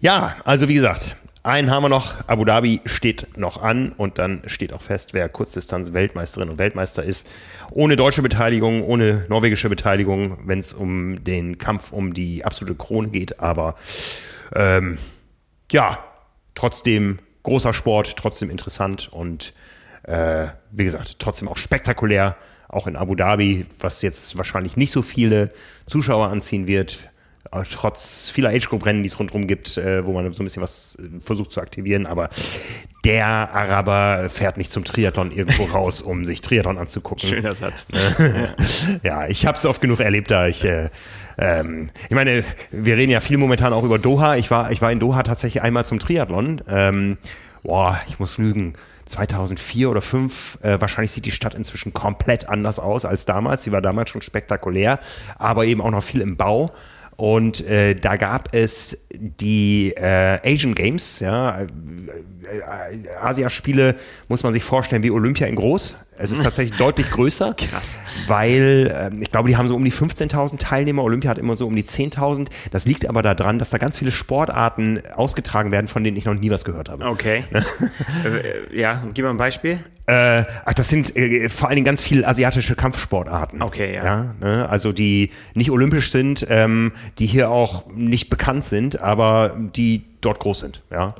Ja, also wie gesagt, einen haben wir noch. Abu Dhabi steht noch an und dann steht auch fest, wer Kurzdistanz-Weltmeisterin und Weltmeister ist. Ohne deutsche Beteiligung, ohne norwegische Beteiligung, wenn es um den Kampf um die absolute Krone geht. Aber ähm, ja, trotzdem großer Sport, trotzdem interessant und äh, wie gesagt, trotzdem auch spektakulär. Auch in Abu Dhabi, was jetzt wahrscheinlich nicht so viele Zuschauer anziehen wird, trotz vieler Age-Group-Rennen, die es rundherum gibt, äh, wo man so ein bisschen was äh, versucht zu aktivieren. Aber der Araber fährt nicht zum Triathlon irgendwo raus, um sich Triathlon anzugucken. Schöner Satz. Ja, ich habe es oft genug erlebt, da ich, äh, ähm, ich meine, wir reden ja viel momentan auch über Doha. Ich war, ich war in Doha tatsächlich einmal zum Triathlon. Ähm, boah, ich muss lügen. 2004 oder 2005, äh, wahrscheinlich sieht die Stadt inzwischen komplett anders aus als damals. Sie war damals schon spektakulär, aber eben auch noch viel im Bau. Und äh, da gab es die äh, Asian Games, ja, äh, äh, Asiaspiele muss man sich vorstellen wie Olympia in groß. Es ist tatsächlich deutlich größer. Krass. Weil ähm, ich glaube, die haben so um die 15.000 Teilnehmer. Olympia hat immer so um die 10.000. Das liegt aber daran, dass da ganz viele Sportarten ausgetragen werden, von denen ich noch nie was gehört habe. Okay. äh, ja, gib mal ein Beispiel. Äh, ach, das sind äh, vor allen Dingen ganz viele asiatische Kampfsportarten. Okay, ja. ja ne? Also die nicht olympisch sind, ähm, die hier auch nicht bekannt sind, aber die dort groß sind. Ja.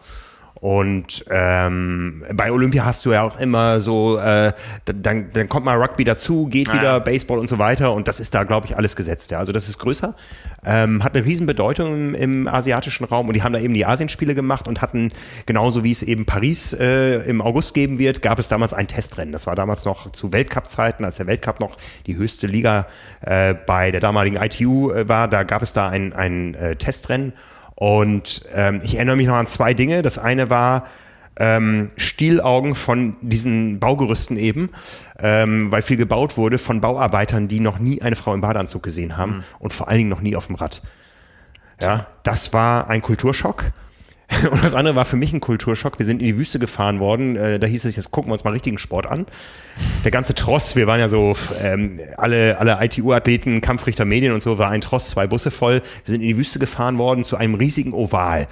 Und ähm, bei Olympia hast du ja auch immer so, äh, dann, dann kommt mal Rugby dazu, geht wieder ja. Baseball und so weiter und das ist da, glaube ich, alles gesetzt. Ja. Also das ist größer, ähm, hat eine Riesenbedeutung im, im asiatischen Raum und die haben da eben die Asienspiele gemacht und hatten, genauso wie es eben Paris äh, im August geben wird, gab es damals ein Testrennen. Das war damals noch zu Weltcup-Zeiten, als der Weltcup noch die höchste Liga äh, bei der damaligen ITU äh, war, da gab es da ein, ein äh, Testrennen und ähm, ich erinnere mich noch an zwei Dinge. Das eine war ähm, Stielaugen von diesen Baugerüsten eben, ähm, weil viel gebaut wurde von Bauarbeitern, die noch nie eine Frau im Badeanzug gesehen haben mhm. und vor allen Dingen noch nie auf dem Rad. Ja, das war ein Kulturschock. Und das andere war für mich ein Kulturschock. Wir sind in die Wüste gefahren worden. Äh, da hieß es, jetzt gucken wir uns mal richtigen Sport an. Der ganze Tross, wir waren ja so, ähm, alle, alle ITU-Athleten, Kampfrichter, Medien und so, war ein Tross, zwei Busse voll. Wir sind in die Wüste gefahren worden zu einem riesigen Oval.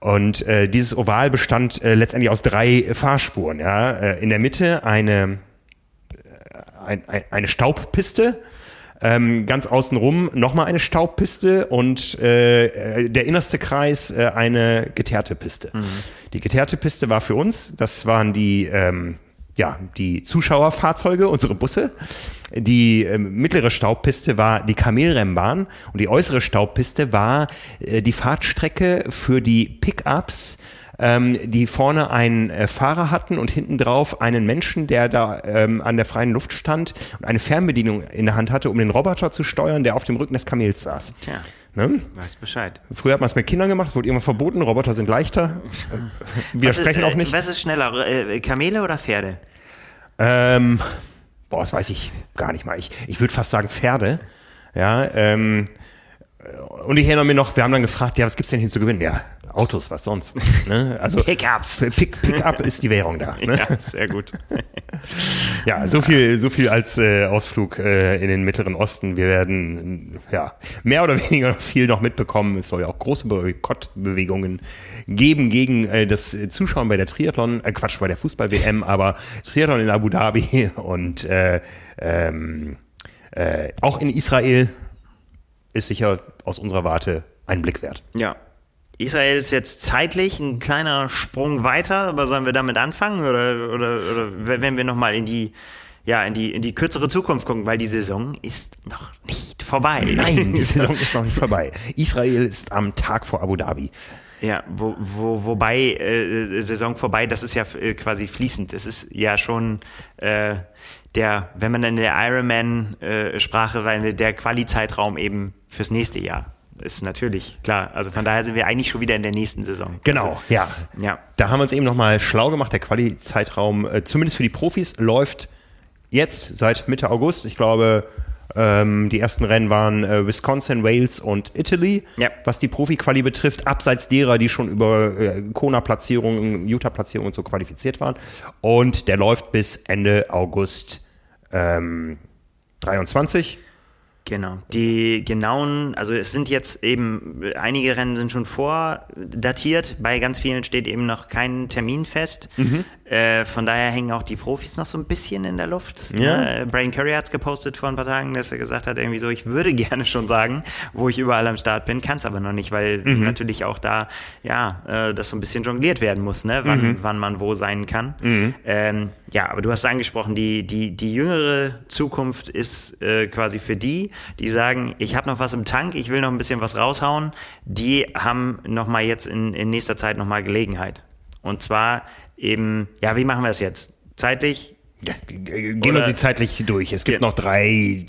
Und äh, dieses Oval bestand äh, letztendlich aus drei Fahrspuren. Ja? Äh, in der Mitte eine, äh, ein, ein, eine Staubpiste, ähm, ganz außenrum nochmal eine Staubpiste und äh, der innerste Kreis äh, eine geteerte Piste. Mhm. Die geteerte Piste war für uns, das waren die, ähm, ja, die Zuschauerfahrzeuge, unsere Busse. Die äh, mittlere Staubpiste war die Kamelrennbahn und die äußere Staubpiste war äh, die Fahrtstrecke für die Pickups ähm, die vorne einen äh, Fahrer hatten und hinten drauf einen Menschen, der da ähm, an der freien Luft stand und eine Fernbedienung in der Hand hatte, um den Roboter zu steuern, der auf dem Rücken des Kamels saß. Tja. Ne? Weiß Bescheid. Früher hat man es mit Kindern gemacht, es wurde irgendwann verboten, Roboter sind leichter. Widersprechen ist, auch nicht. Was ist schneller, äh, Kamele oder Pferde? Ähm, boah, das weiß ich gar nicht mal. Ich, ich würde fast sagen Pferde. Ja, ähm, und ich erinnere mich noch, wir haben dann gefragt, ja, was gibt's denn hier zu gewinnen? Ja, Autos, was sonst? Ne? Also Pickups. Pick, Pickup ist die Währung da. Ne? Ja, sehr gut. ja, so viel, so viel als äh, Ausflug äh, in den Mittleren Osten. Wir werden ja mehr oder weniger viel noch mitbekommen. Es soll ja auch große Boykottbewegungen geben gegen äh, das Zuschauen bei der Triathlon, äh, Quatsch, bei der Fußball-WM, aber Triathlon in Abu Dhabi und äh, ähm, äh, auch in Israel ist sicher aus unserer Warte ein Blick wert. Ja, Israel ist jetzt zeitlich ein kleiner Sprung weiter, aber sollen wir damit anfangen oder, oder, oder wenn wir nochmal in die, ja, in die, in die kürzere Zukunft gucken, weil die Saison ist noch nicht vorbei. Nein, die Saison ist noch nicht vorbei. Israel ist am Tag vor Abu Dhabi. Ja, wo, wo, wobei äh, Saison vorbei, das ist ja äh, quasi fließend. Es ist ja schon äh, der, wenn man in der Ironman-Sprache, äh, weil der Quali-Zeitraum eben fürs nächste Jahr ist natürlich klar. Also von daher sind wir eigentlich schon wieder in der nächsten Saison. Genau, also, ja. ja. Da haben wir uns eben nochmal schlau gemacht. Der Quali-Zeitraum, äh, zumindest für die Profis, läuft jetzt seit Mitte August. Ich glaube, ähm, die ersten Rennen waren äh, Wisconsin, Wales und Italy, ja. was die Profi-Quali betrifft, abseits derer, die schon über äh, Kona-Platzierungen, Utah-Platzierungen und so qualifiziert waren. Und der läuft bis Ende August ähm, 23. Genau. Die genauen, also es sind jetzt eben, einige Rennen sind schon vordatiert, bei ganz vielen steht eben noch kein Termin fest. Mhm. Äh, von daher hängen auch die Profis noch so ein bisschen in der Luft. Ja. Ne? Brian Curry hat es gepostet vor ein paar Tagen, dass er gesagt hat, irgendwie so, ich würde gerne schon sagen, wo ich überall am Start bin, kann es aber noch nicht, weil mhm. natürlich auch da, ja, äh, das so ein bisschen jongliert werden muss, ne? wann, mhm. wann man wo sein kann. Mhm. Ähm, ja, aber du hast angesprochen, die, die, die jüngere Zukunft ist äh, quasi für die, die sagen, ich habe noch was im Tank, ich will noch ein bisschen was raushauen, die haben nochmal jetzt in, in nächster Zeit nochmal Gelegenheit. Und zwar eben, ja, wie machen wir es jetzt? Zeitlich ja, gehen wir sie zeitlich durch. Es gibt noch drei,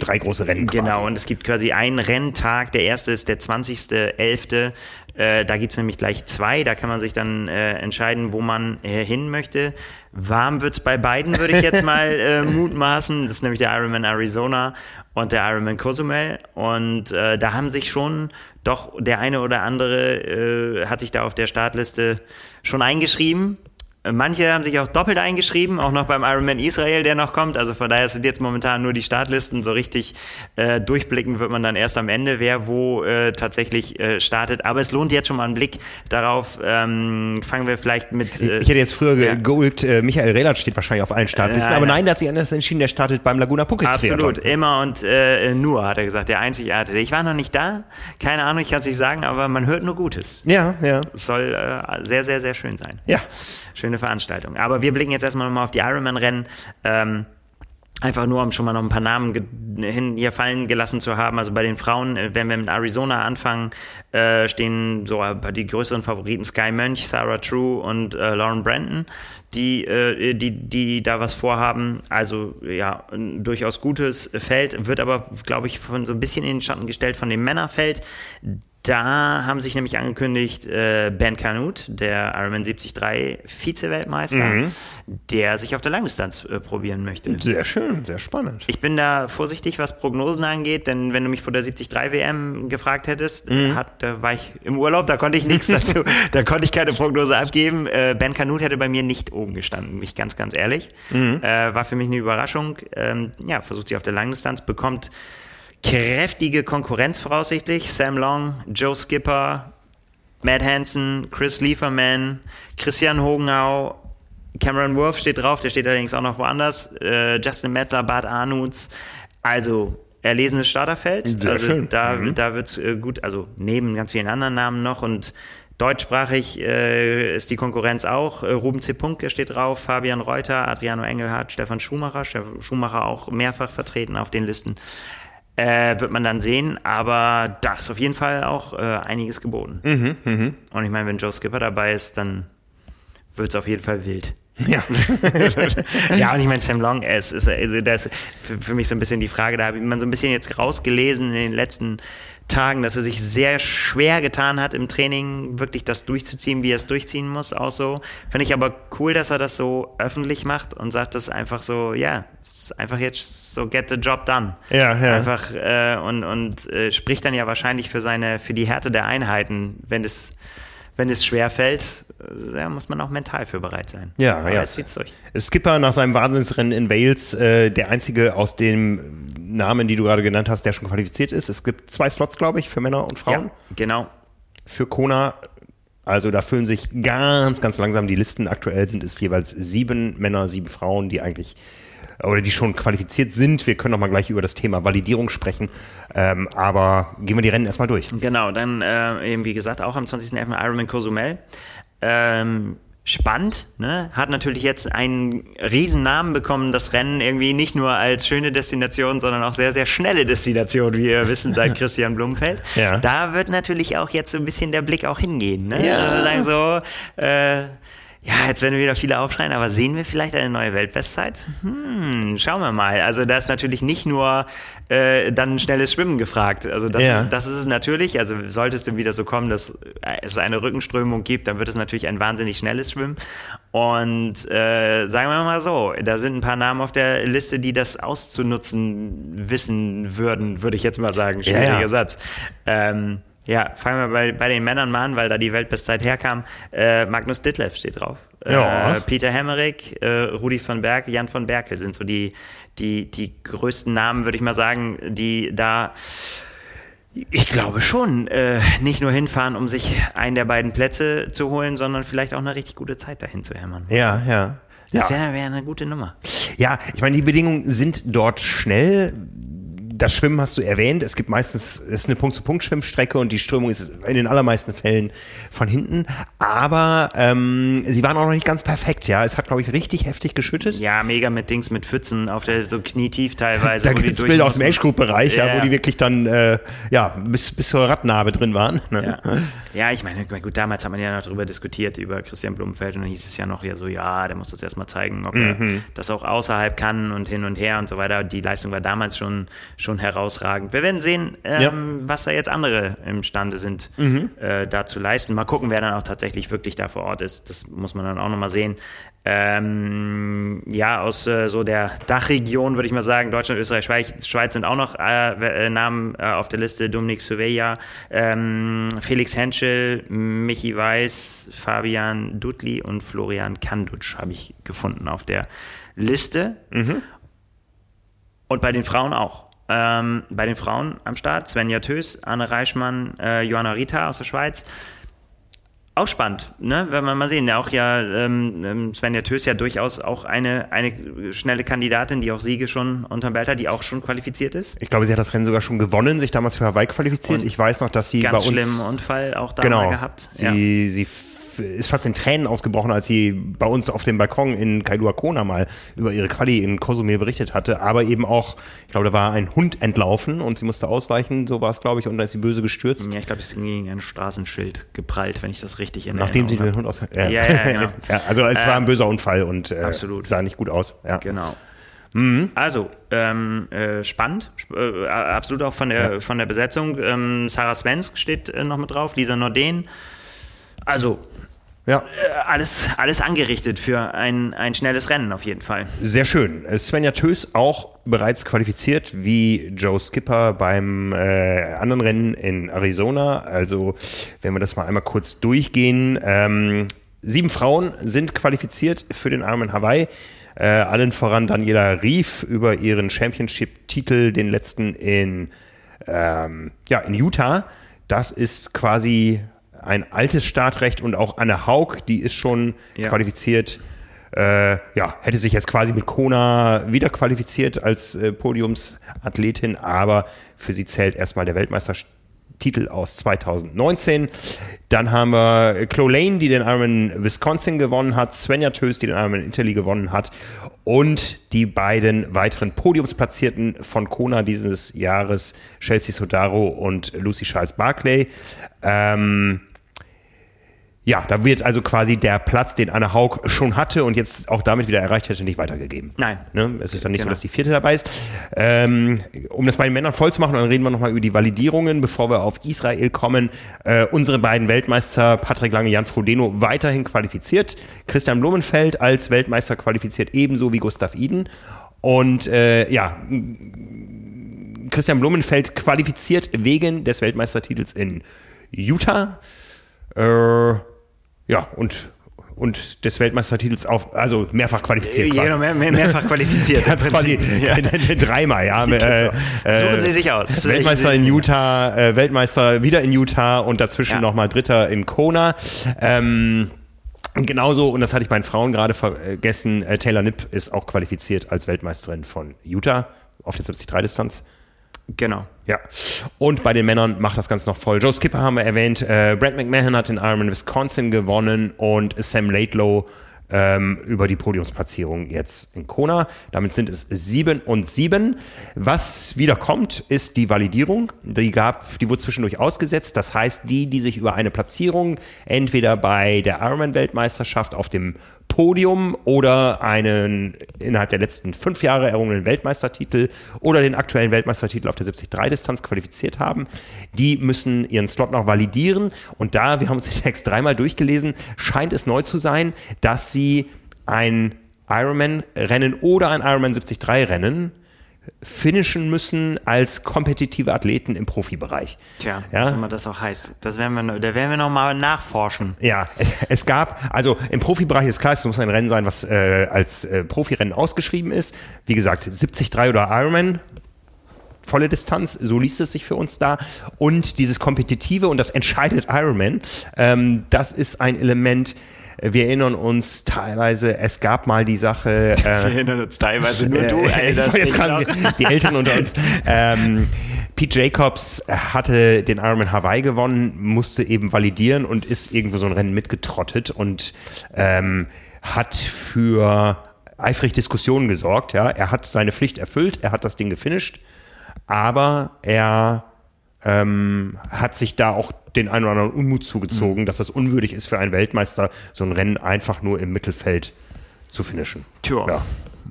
drei große Rennen. Quasi. Genau, und es gibt quasi einen Renntag. Der erste ist der 20.11. Äh, da gibt es nämlich gleich zwei. Da kann man sich dann äh, entscheiden, wo man äh, hin möchte. Warm wird es bei beiden, würde ich jetzt mal äh, mutmaßen. Das ist nämlich der Ironman Arizona und der Ironman Cozumel. Und äh, da haben sich schon doch der eine oder andere hat sich da auf der Startliste schon eingeschrieben Manche haben sich auch doppelt eingeschrieben, auch noch beim Ironman Israel, der noch kommt. Also von daher sind jetzt momentan nur die Startlisten. So richtig äh, durchblicken wird man dann erst am Ende, wer wo äh, tatsächlich äh, startet. Aber es lohnt jetzt schon mal einen Blick darauf. Ähm, fangen wir vielleicht mit. Äh, ich hätte jetzt früher ja. gegoogelt, äh, Michael Rehlert steht wahrscheinlich auf allen Startlisten. aber nein, der hat sich anders entschieden, der startet beim Laguna Phuket Absolut, immer und äh, nur, hat er gesagt, der einzigartige. Ich war noch nicht da, keine Ahnung, ich kann es nicht sagen, aber man hört nur Gutes. Ja, ja. Es soll sehr, sehr, sehr schön sein. Ja. Schöne Veranstaltung. Aber wir blicken jetzt erstmal nochmal auf die Ironman-Rennen. Ähm, Einfach nur, um schon mal noch ein paar Namen hin hier fallen gelassen zu haben. Also bei den Frauen, äh, wenn wir mit Arizona anfangen, äh, stehen so die größeren Favoriten Sky Mönch, Sarah True und äh, Lauren Brandon, die, äh, die, die da was vorhaben. Also ja, ein durchaus gutes Feld, wird aber, glaube ich, von so ein bisschen in den Schatten gestellt von dem Männerfeld. Da haben sich nämlich angekündigt äh, Ben Canute, der Ironman 73 Vize-Weltmeister, mhm. der sich auf der Langdistanz äh, probieren möchte. Sehr schön, sehr spannend. Ich bin da vorsichtig, was Prognosen angeht, denn wenn du mich vor der 73 WM gefragt hättest, mhm. hat, da war ich im Urlaub, da konnte ich nichts dazu, da konnte ich keine Prognose abgeben. Äh, ben Canute hätte bei mir nicht oben gestanden, mich ganz, ganz ehrlich. Mhm. Äh, war für mich eine Überraschung. Ähm, ja, versucht sich auf der Langdistanz, bekommt kräftige Konkurrenz voraussichtlich. Sam Long, Joe Skipper, Matt Hansen, Chris Lieferman, Christian Hogenau, Cameron Wolf steht drauf, der steht allerdings auch noch woanders. Äh, Justin Metzler, Bart Arnutz. Also erlesenes Starterfeld. Sehr also schön. da, mhm. da wird es äh, gut, also neben ganz vielen anderen Namen noch und Deutschsprachig äh, ist die Konkurrenz auch. Äh, Ruben C. Punke steht drauf, Fabian Reuter, Adriano Engelhardt, Stefan Schumacher. Schumacher auch mehrfach vertreten auf den Listen. Äh, wird man dann sehen, aber da ist auf jeden Fall auch äh, einiges geboten. Mhm, mh. Und ich meine, wenn Joe Skipper dabei ist, dann wird es auf jeden Fall wild. Ja. ja, und ich meine, Sam Long, es ist, also das ist für, für mich so ein bisschen die Frage, da habe ich man so ein bisschen jetzt rausgelesen in den letzten Tagen, dass er sich sehr schwer getan hat im Training, wirklich das durchzuziehen, wie er es durchziehen muss, auch so. Finde ich aber cool, dass er das so öffentlich macht und sagt das einfach so, ja, es ist einfach jetzt so get the job done. Ja, ja. Einfach äh, und, und äh, spricht dann ja wahrscheinlich für seine, für die Härte der Einheiten, wenn es wenn es schwer fällt, da muss man auch mental für bereit sein. Ja, Aber ja. zieht's durch. Skipper nach seinem Wahnsinnsrennen in Wales, äh, der einzige aus dem Namen, die du gerade genannt hast, der schon qualifiziert ist. Es gibt zwei Slots, glaube ich, für Männer und Frauen. Ja, genau. Für Kona, also da füllen sich ganz, ganz langsam die Listen. Aktuell sind es jeweils sieben Männer, sieben Frauen, die eigentlich oder die schon qualifiziert sind. Wir können noch mal gleich über das Thema Validierung sprechen. Ähm, aber gehen wir die Rennen erstmal durch. Genau, dann äh, eben wie gesagt auch am 20.11. Ironman Cozumel. Ähm, spannend, ne? hat natürlich jetzt einen riesen Namen bekommen, das Rennen irgendwie nicht nur als schöne Destination, sondern auch sehr, sehr schnelle Destination, wie wir wissen, seit Christian Blumfeld. Ja. Da wird natürlich auch jetzt so ein bisschen der Blick auch hingehen. Ne? Ja. Also sagen so, äh, ja, jetzt werden wir wieder viele aufschreien, aber sehen wir vielleicht eine neue Weltbestzeit? Hm, schauen wir mal. Also da ist natürlich nicht nur äh, dann schnelles Schwimmen gefragt. Also das, ja. ist, das ist es natürlich. Also sollte es denn wieder so kommen, dass es eine Rückenströmung gibt, dann wird es natürlich ein wahnsinnig schnelles Schwimmen. Und äh, sagen wir mal so, da sind ein paar Namen auf der Liste, die das auszunutzen wissen würden, würde ich jetzt mal sagen. Schwieriger ja, ja. Satz. Ähm, ja, fangen wir bei, bei den Männern mal an, weil da die Weltbestzeit herkam. Äh, Magnus Ditlev steht drauf. Ja. Äh, Peter Hemmerich, äh, Rudi von Berg, Jan von Berkel sind so die, die, die größten Namen, würde ich mal sagen, die da ich glaube schon, äh, nicht nur hinfahren, um sich einen der beiden Plätze zu holen, sondern vielleicht auch eine richtig gute Zeit dahin zu hämmern. Ja, ja. Das wäre wär eine gute Nummer. Ja, ich meine, die Bedingungen sind dort schnell das Schwimmen hast du erwähnt. Es gibt meistens, ist eine Punkt-zu-Punkt-Schwimmstrecke und die Strömung ist in den allermeisten Fällen von hinten. Aber ähm, sie waren auch noch nicht ganz perfekt, ja. Es hat, glaube ich, richtig heftig geschüttet. Ja, mega mit Dings, mit Pfützen auf der so knietief teilweise. Da gibt es Bilder aus dem Age-Group-Bereich, ja, ja, wo die wirklich dann äh, ja, bis, bis zur Radnabe drin waren. Ne? Ja. ja, ich meine, gut, damals hat man ja noch darüber diskutiert, über Christian Blumenfeld und dann hieß es ja noch ja so, ja, der muss das erstmal zeigen, ob mhm. er das auch außerhalb kann und hin und her und so weiter. Die Leistung war damals schon, schon schon herausragend. Wir werden sehen, ähm, ja. was da jetzt andere imstande sind, mhm. äh, da zu leisten. Mal gucken, wer dann auch tatsächlich wirklich da vor Ort ist. Das muss man dann auch nochmal sehen. Ähm, ja, aus äh, so der Dachregion würde ich mal sagen, Deutschland, Österreich, Schweiz, Schweiz sind auch noch äh, äh Namen äh, auf der Liste. Dominik Surveya, ähm, Felix Henschel, Michi Weiß, Fabian Dudley und Florian Kandutsch habe ich gefunden auf der Liste. Mhm. Und bei den Frauen auch. Ähm, bei den Frauen am Start Svenja Tös, Anne Reichmann, äh, Johanna Rita aus der Schweiz. Auch spannend, ne? wenn wir mal sehen. Ja, auch ja, ähm, ähm, Svenja Tös ja durchaus auch eine, eine schnelle Kandidatin, die auch Siege schon unterm Belt hat, die auch schon qualifiziert ist. Ich glaube, sie hat das Rennen sogar schon gewonnen, sich damals für Hawaii qualifiziert. Und ich weiß noch, dass sie ganz bei uns... schlimmen Unfall auch da genau, gehabt. Sie, ja. sie ist fast in Tränen ausgebrochen, als sie bei uns auf dem Balkon in Kailua Kona mal über ihre Quali in Kosumir berichtet hatte. Aber eben auch, ich glaube, da war ein Hund entlaufen und sie musste ausweichen, so war es, glaube ich, und da ist sie böse gestürzt. Ja, ich glaube, es ist gegen ein Straßenschild geprallt, wenn ich das richtig erinnere. Nachdem sie den Hund aus. Ja, ja, ja, genau. ja, Also es äh, war ein ähm, böser Unfall und äh, sah nicht gut aus. Ja. Genau. Mhm. Also, ähm, äh, spannend, äh, absolut auch von der, ja. von der Besetzung. Ähm, Sarah Svensk steht äh, noch mit drauf, Lisa Norden. Also, ja. Äh, alles, alles angerichtet für ein, ein schnelles Rennen auf jeden Fall. Sehr schön. Svenja Tös auch bereits qualifiziert wie Joe Skipper beim äh, anderen Rennen in Arizona. Also wenn wir das mal einmal kurz durchgehen. Ähm, sieben Frauen sind qualifiziert für den Ironman Hawaii. Äh, allen voran Daniela Rief über ihren Championship-Titel, den letzten in, ähm, ja, in Utah. Das ist quasi ein altes Startrecht und auch Anne Haug, die ist schon ja. qualifiziert. Äh, ja, hätte sich jetzt quasi mit Kona wieder qualifiziert als äh, Podiumsathletin, aber für sie zählt erstmal der Weltmeistertitel aus 2019. Dann haben wir Chloe Lane, die den Ironman Wisconsin gewonnen hat, Svenja Tös, die den Ironman Italy gewonnen hat und die beiden weiteren Podiumsplatzierten von Kona dieses Jahres, Chelsea Sodaro und Lucy Charles Barclay. Ähm, ja, da wird also quasi der Platz, den Anne Haug schon hatte und jetzt auch damit wieder erreicht hätte, nicht weitergegeben. Nein. Ne? Es ist dann nicht genau. so, dass die vierte dabei ist. Ähm, um das bei den Männern voll zu machen, dann reden wir nochmal über die Validierungen, bevor wir auf Israel kommen. Äh, unsere beiden Weltmeister, Patrick Lange, Jan Frodeno, weiterhin qualifiziert. Christian Blumenfeld als Weltmeister qualifiziert, ebenso wie Gustav Iden. Und äh, ja, Christian Blumenfeld qualifiziert wegen des Weltmeistertitels in Utah. Äh, ja, und und des Weltmeistertitels auf, also mehrfach qualifiziert. Ja, mehr, mehr, mehrfach qualifiziert. Hat quasi ja. dreimal, ja. Äh, Suchen Sie sich aus. Weltmeister in Utah, äh, Weltmeister wieder in Utah und dazwischen ja. nochmal Dritter in Kona. Ähm, genauso, und das hatte ich bei den Frauen gerade vergessen, äh, Taylor Nipp ist auch qualifiziert als Weltmeisterin von Utah auf der 73-Distanz. Genau. Ja. Und bei den Männern macht das Ganze noch voll. Joe Skipper haben wir erwähnt. Äh, Brad McMahon hat den Ironman Wisconsin gewonnen und Sam Laidlow ähm, über die Podiumsplatzierung jetzt in Kona. Damit sind es sieben und sieben. Was wieder kommt, ist die Validierung. Die gab, die wurde zwischendurch ausgesetzt. Das heißt, die, die sich über eine Platzierung entweder bei der Ironman-Weltmeisterschaft auf dem Podium oder einen innerhalb der letzten fünf Jahre errungenen Weltmeistertitel oder den aktuellen Weltmeistertitel auf der 73-Distanz qualifiziert haben, die müssen ihren Slot noch validieren. Und da, wir haben uns den Text dreimal durchgelesen, scheint es neu zu sein, dass sie ein Ironman-Rennen oder ein Ironman 73-Rennen finishen müssen als kompetitive Athleten im Profibereich. Tja, ja? was immer das auch heißt. Das werden wir, da werden wir nochmal nachforschen. Ja, es gab, also im Profibereich ist klar, es muss ein Rennen sein, was äh, als äh, Profirennen ausgeschrieben ist. Wie gesagt, 73 oder Ironman, volle Distanz, so liest es sich für uns da. Und dieses Kompetitive, und das entscheidet Ironman, ähm, das ist ein Element, wir erinnern uns teilweise, es gab mal die Sache. Äh, wir erinnern uns teilweise, nur du erinnerst jetzt gerade die Eltern unter uns. Ähm, Pete Jacobs hatte den Ironman Hawaii gewonnen, musste eben validieren und ist irgendwo so ein Rennen mitgetrottet und ähm, hat für eifrig Diskussionen gesorgt. Ja, er hat seine Pflicht erfüllt, er hat das Ding gefinisht, aber er ähm, hat sich da auch den einen oder anderen Unmut zugezogen, mhm. dass das unwürdig ist für einen Weltmeister, so ein Rennen einfach nur im Mittelfeld zu finishen. Tja. Ja,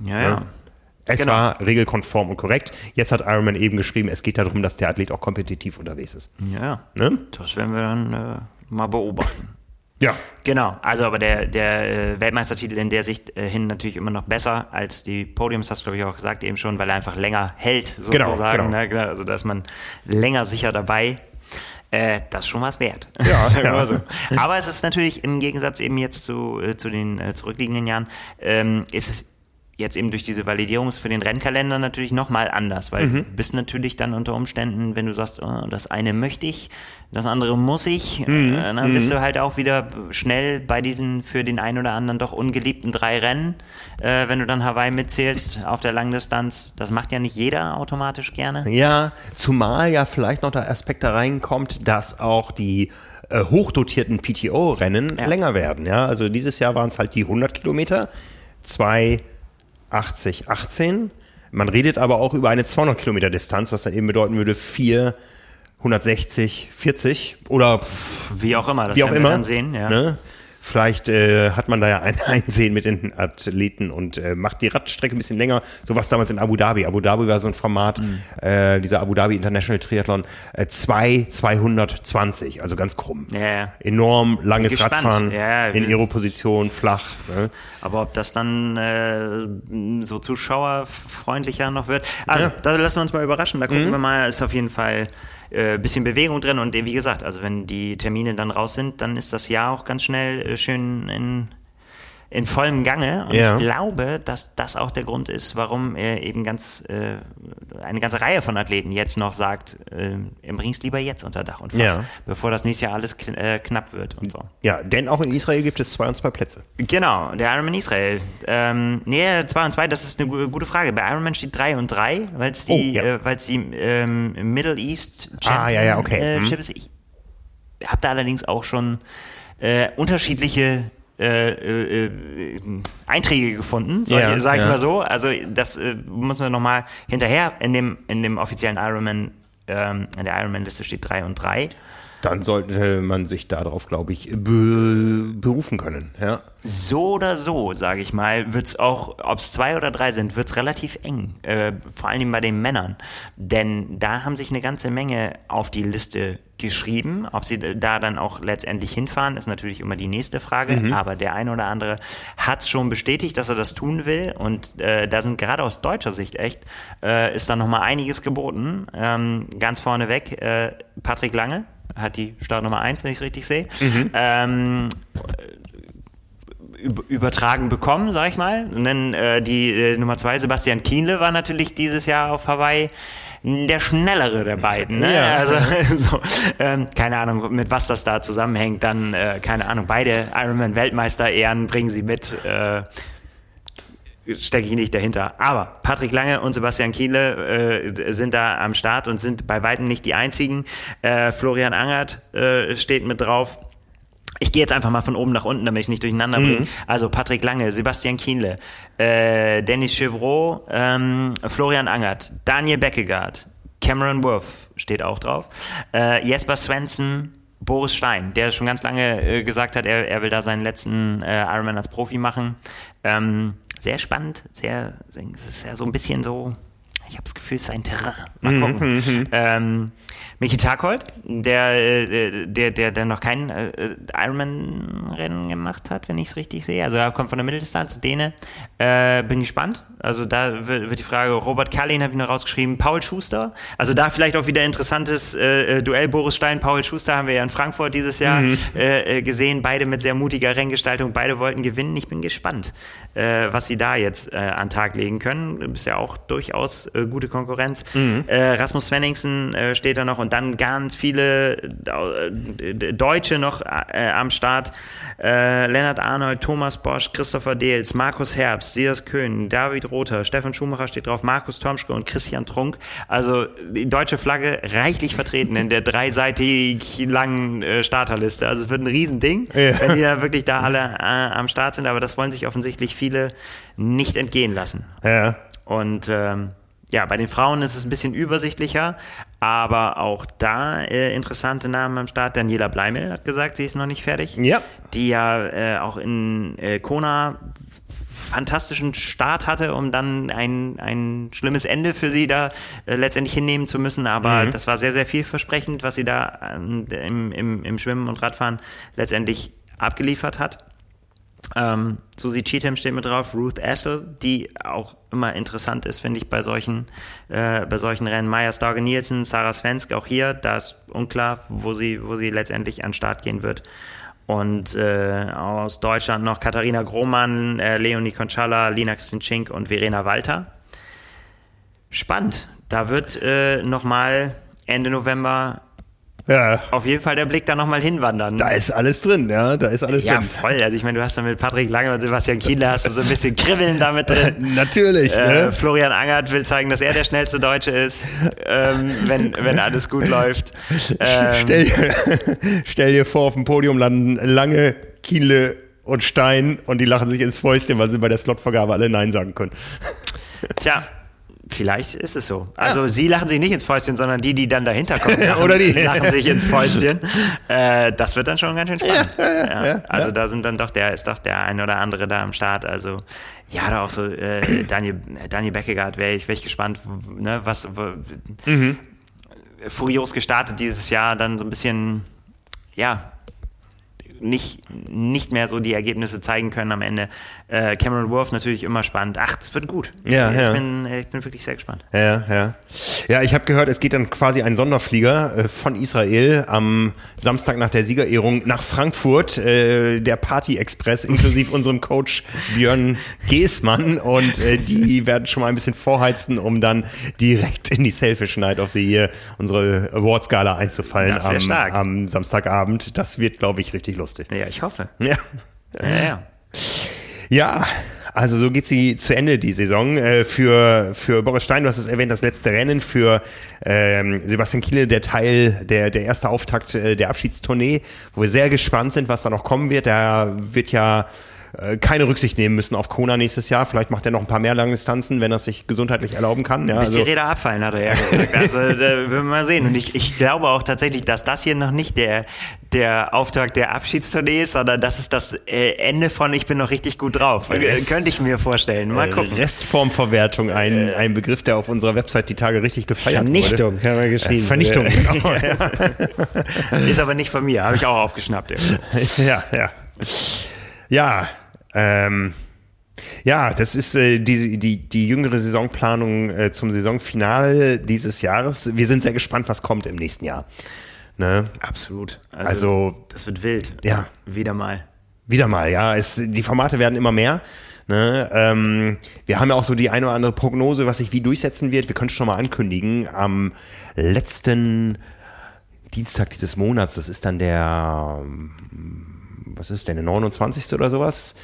ja. ja. Es genau. war regelkonform und korrekt. Jetzt hat Ironman eben geschrieben, es geht darum, dass der Athlet auch kompetitiv unterwegs ist. Ja, ne? das werden wir dann äh, mal beobachten. Ja. Genau, also aber der, der äh, Weltmeistertitel in der Sicht äh, hin natürlich immer noch besser als die Podiums, hast du glaube ich auch gesagt eben schon, weil er einfach länger hält genau, sozusagen. Genau, genau. Also dass man länger sicher dabei äh, das ist schon was wert. Ja, ja. So. Aber es ist natürlich im Gegensatz eben jetzt zu, äh, zu den äh, zurückliegenden Jahren, ähm, ist es jetzt eben durch diese Validierung für den Rennkalender natürlich nochmal anders, weil mhm. du bist natürlich dann unter Umständen, wenn du sagst, oh, das eine möchte ich, das andere muss ich, mhm. äh, dann bist mhm. du halt auch wieder schnell bei diesen für den einen oder anderen doch ungeliebten drei Rennen, äh, wenn du dann Hawaii mitzählst auf der Langdistanz. Das macht ja nicht jeder automatisch gerne. Ja, zumal ja vielleicht noch der Aspekt da reinkommt, dass auch die äh, hochdotierten PTO-Rennen ja. länger werden. Ja, also dieses Jahr waren es halt die 100 Kilometer, zwei 80, 18. Man redet aber auch über eine 200 Kilometer Distanz, was dann eben bedeuten würde 4, 160, 40 oder wie auch immer. Das wie auch immer. Dann sehen, ja. Ne? Vielleicht äh, hat man da ja ein Einsehen mit den Athleten und äh, macht die Radstrecke ein bisschen länger. So was damals in Abu Dhabi. Abu Dhabi war so ein Format, mhm. äh, dieser Abu Dhabi International Triathlon, äh, 2, 220, also ganz krumm. Ja. Enorm langes Radfahren ja, in Aeroposition, flach. Ne? Aber ob das dann äh, so zuschauerfreundlicher noch wird, also ja. da lassen wir uns mal überraschen. Da gucken mhm. wir mal, ist auf jeden Fall äh, bisschen Bewegung drin. Und wie gesagt, also wenn die Termine dann raus sind, dann ist das Jahr auch ganz schnell äh, schön in in vollem Gange. Und ja. ich glaube, dass das auch der Grund ist, warum er eben ganz äh, eine ganze Reihe von Athleten jetzt noch sagt, äh, bringst lieber jetzt unter Dach und Fach, ja. bevor das nächste Jahr alles kn äh, knapp wird und so. Ja, denn auch in Israel gibt es zwei und zwei Plätze. Genau, der Ironman Israel. Ähm, nee, zwei und zwei, das ist eine gute Frage. Bei Ironman steht drei und drei, weil es die, oh, ja. äh, weil's die ähm, Middle East Championship ah, ja, ja, okay. Äh, hm. ist. Ich habe da allerdings auch schon äh, unterschiedliche äh, äh, äh, Einträge gefunden, sag, ja, sag ich ja. mal so. Also das äh, muss man nochmal hinterher in dem, in dem offiziellen Ironman, ähm, in der Ironman-Liste steht 3 und 3. Dann sollte man sich darauf, glaube ich, be berufen können. Ja. So oder so, sage ich mal, wird es auch, ob es zwei oder drei sind, wird es relativ eng. Äh, vor allem bei den Männern. Denn da haben sich eine ganze Menge auf die Liste geschrieben. Ob sie da dann auch letztendlich hinfahren, ist natürlich immer die nächste Frage. Mhm. Aber der eine oder andere hat es schon bestätigt, dass er das tun will. Und äh, da sind gerade aus deutscher Sicht echt, äh, ist da nochmal einiges geboten. Ähm, ganz vorneweg äh, Patrick Lange hat die Startnummer 1, wenn ich es richtig sehe. Mhm. Ähm, übertragen bekommen, sag ich mal. Und dann äh, die äh, Nummer 2, Sebastian Kienle, war natürlich dieses Jahr auf Hawaii der schnellere der beiden. Ne? Ja. Also so, ähm, keine Ahnung, mit was das da zusammenhängt. Dann äh, keine Ahnung. Beide Ironman-Weltmeister-Ehren bringen sie mit. Äh, stecke ich nicht dahinter. Aber Patrick Lange und Sebastian Kiele äh, sind da am Start und sind bei weitem nicht die einzigen. Äh, Florian Angert äh, steht mit drauf. Ich gehe jetzt einfach mal von oben nach unten, damit ich nicht durcheinander bringe. Mhm. Also Patrick Lange, Sebastian Kienle, äh, Dennis Chevreau, ähm, Florian Angert, Daniel Beckegaard, Cameron Wolf steht auch drauf, äh, Jesper Svensson, Boris Stein, der schon ganz lange äh, gesagt hat, er, er will da seinen letzten äh, Ironman als Profi machen. Ähm, sehr spannend, sehr, es ist ja so ein bisschen so, ich habe das Gefühl, es ist ein Terrain. Mal mhm, gucken. Mhm, ähm, Michi Tarkold, der, äh, der, der, der noch kein äh, Ironman-Rennen gemacht hat, wenn ich es richtig sehe. Also er kommt von der Mitteldistanz, Däne. Äh, bin gespannt. Also da wird, wird die Frage, Robert Kallin habe ich noch rausgeschrieben, Paul Schuster. Also da vielleicht auch wieder interessantes äh, Duell Boris Stein, Paul Schuster haben wir ja in Frankfurt dieses Jahr mhm. äh, gesehen. Beide mit sehr mutiger Renngestaltung, beide wollten gewinnen. Ich bin gespannt, äh, was sie da jetzt äh, an Tag legen können. Ist ja auch durchaus äh, gute Konkurrenz. Mhm. Äh, Rasmus Svenningsen äh, steht da noch und dann ganz viele äh, Deutsche noch am Start. Lennart Arnold, Thomas Bosch, Christopher Deels, Markus Herbst, Silas Köhn, David Rother, Stefan Schumacher steht drauf, Markus Tomschke und Christian Trunk. Also die deutsche Flagge reichlich vertreten in der dreiseitig langen Starterliste. Also es wird ein Riesending, ja. wenn die da wirklich da alle am Start sind. Aber das wollen sich offensichtlich viele nicht entgehen lassen. Ja. Und ähm, ja, bei den Frauen ist es ein bisschen übersichtlicher, aber auch da äh, interessante Namen am Start. Daniela Bleimel hat gesagt, sie ist noch nicht fertig. Ja. Die ja äh, auch in äh, Kona fantastischen Start hatte, um dann ein, ein schlimmes Ende für sie da äh, letztendlich hinnehmen zu müssen. Aber mhm. das war sehr, sehr vielversprechend, was sie da ähm, im, im, im Schwimmen und Radfahren letztendlich abgeliefert hat. Ähm, Susi Cheatham steht mit drauf, Ruth Astle, die auch immer interessant ist, finde ich, bei solchen, äh, bei solchen Rennen. Maya Starge Nielsen, Sarah Svensk, auch hier, da ist unklar, wo sie, wo sie letztendlich an den Start gehen wird. Und äh, aus Deutschland noch Katharina Grohmann, äh, Leonie Conchala, Lina Christine Schink und Verena Walter. Spannend. Da wird äh, nochmal Ende November ja. auf jeden Fall der Blick da nochmal hinwandern. Da ist alles drin, ja, da ist alles ja, drin. Ja, voll. Also ich meine, du hast da mit Patrick Lange und Sebastian Kienle hast du so ein bisschen Kribbeln damit drin. Natürlich. Äh, ne? Florian Angert will zeigen, dass er der schnellste Deutsche ist, ähm, wenn, wenn alles gut läuft. Ähm, stell, dir, stell dir vor, auf dem Podium landen Lange, Kienle und Stein und die lachen sich ins Fäustchen, weil sie bei der Slotvergabe alle Nein sagen können. Tja, Vielleicht ist es so. Also ja. sie lachen sich nicht ins Fäustchen, sondern die, die dann dahinter kommen, lachen, Oder die. lachen sich ins Fäustchen. Äh, das wird dann schon ganz schön spannend. Ja, ja, also da sind dann doch der, ist doch der ein oder andere da am Start. Also ja, da auch so äh, Daniel, Daniel Beckegaard wäre ich, wär ich gespannt, ne, was mhm. furios gestartet dieses Jahr, dann so ein bisschen, ja, nicht, nicht mehr so die Ergebnisse zeigen können am Ende. Äh, Cameron Wolf natürlich immer spannend. Ach, das wird gut. Ja, ich, ja. Bin, ich bin wirklich sehr gespannt. Ja, ja. Ja, ich habe gehört, es geht dann quasi ein Sonderflieger äh, von Israel am Samstag nach der Siegerehrung nach Frankfurt, äh, der Party Express, inklusive unserem Coach Björn Geßmann. Und äh, die werden schon mal ein bisschen vorheizen, um dann direkt in die Selfish Night of the Year, unsere Awards-Gala einzufallen am, am Samstagabend. Das wird, glaube ich, richtig lustig lustig. Ja, ich hoffe. Ja. Ja, ja. ja also so geht sie zu Ende, die Saison. Äh, für, für Boris Stein, du hast es erwähnt, das letzte Rennen. Für ähm, Sebastian Kiele der Teil, der, der erste Auftakt äh, der Abschiedstournee, wo wir sehr gespannt sind, was da noch kommen wird. Da wird ja keine Rücksicht nehmen müssen auf Kona nächstes Jahr. Vielleicht macht er noch ein paar mehr Langdistanzen, wenn er sich gesundheitlich erlauben kann. Ja, Bis also. die Räder abfallen, hat er ja gesagt. Also da werden wir mal sehen. Und ich, ich glaube auch tatsächlich, dass das hier noch nicht der, der Auftakt der Abschiedstournee ist, sondern das ist das äh, Ende von Ich bin noch richtig gut drauf. Rest, Könnte ich mir vorstellen. Mal gucken. Restformverwertung, ein, ein Begriff, der auf unserer Website die Tage richtig gefeiert Vernichtung, wurde. haben wir geschrieben. Vernichtung, genau. ist aber nicht von mir, habe ich auch aufgeschnappt. Ja, ja. Ja, ähm, ja, das ist äh, die, die, die jüngere Saisonplanung äh, zum Saisonfinale dieses Jahres. Wir sind sehr gespannt, was kommt im nächsten Jahr. Ne? Absolut. Also, also, das wird wild. Ja. Wieder mal. Wieder mal, ja. Es, die Formate werden immer mehr. Ne? Ähm, wir haben ja auch so die eine oder andere Prognose, was sich wie durchsetzen wird. Wir können schon mal ankündigen. Am letzten Dienstag dieses Monats, das ist dann der was ist denn, der 29. oder sowas?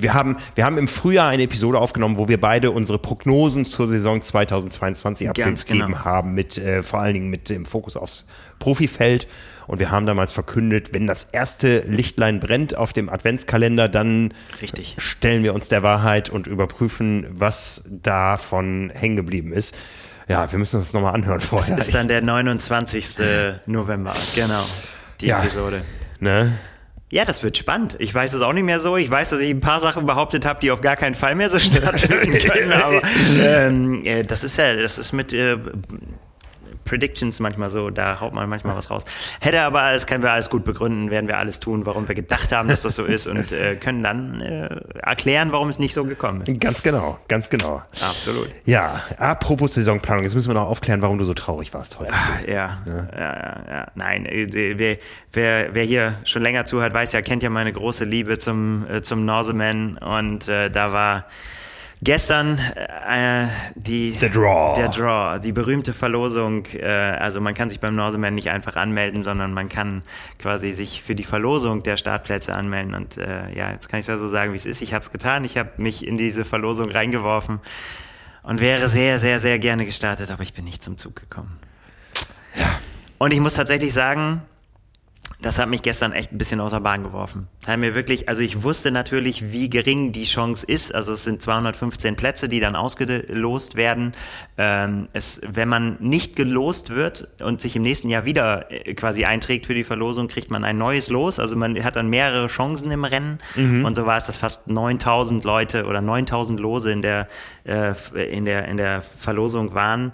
Wir haben, wir haben im Frühjahr eine Episode aufgenommen, wo wir beide unsere Prognosen zur Saison 2022 abgegeben genau. haben, mit, äh, vor allen Dingen mit dem Fokus aufs Profifeld. Und wir haben damals verkündet, wenn das erste Lichtlein brennt auf dem Adventskalender, dann Richtig. stellen wir uns der Wahrheit und überprüfen, was davon hängen geblieben ist. Ja, wir müssen uns das nochmal anhören vorher. Es ist dann der 29. November, genau, die ja, Episode. Ne? Ja, das wird spannend. Ich weiß es auch nicht mehr so. Ich weiß, dass ich ein paar Sachen behauptet habe, die auf gar keinen Fall mehr so stattfinden können. Aber ähm, äh, das ist ja, das ist mit äh, Predictions manchmal so, da haut man manchmal was raus. Hätte aber, das können wir alles gut begründen, werden wir alles tun, warum wir gedacht haben, dass das so ist und äh, können dann äh, erklären, warum es nicht so gekommen ist. Ganz genau, ganz genau. Absolut. Ja, apropos Saisonplanung, jetzt müssen wir noch aufklären, warum du so traurig warst heute. Ach, ja, ja, ja, ja, Nein, äh, wer, wer, wer hier schon länger zuhört, weiß ja, kennt ja meine große Liebe zum, äh, zum Norseman und äh, da war Gestern äh, die, der Draw. Der Draw, die berühmte Verlosung. Äh, also man kann sich beim Norseman nicht einfach anmelden, sondern man kann quasi sich für die Verlosung der Startplätze anmelden. Und äh, ja, jetzt kann ich da so sagen, wie es ist. Ich habe es getan. Ich habe mich in diese Verlosung reingeworfen und wäre sehr, sehr, sehr gerne gestartet, aber ich bin nicht zum Zug gekommen. Ja. Und ich muss tatsächlich sagen, das hat mich gestern echt ein bisschen außer Bahn geworfen. Das hat mir wirklich, also ich wusste natürlich, wie gering die Chance ist. Also es sind 215 Plätze, die dann ausgelost werden. Ähm, es, wenn man nicht gelost wird und sich im nächsten Jahr wieder äh, quasi einträgt für die Verlosung, kriegt man ein neues Los. Also man hat dann mehrere Chancen im Rennen. Mhm. Und so war es, dass fast 9000 Leute oder 9000 Lose in der, äh, in der, in der Verlosung waren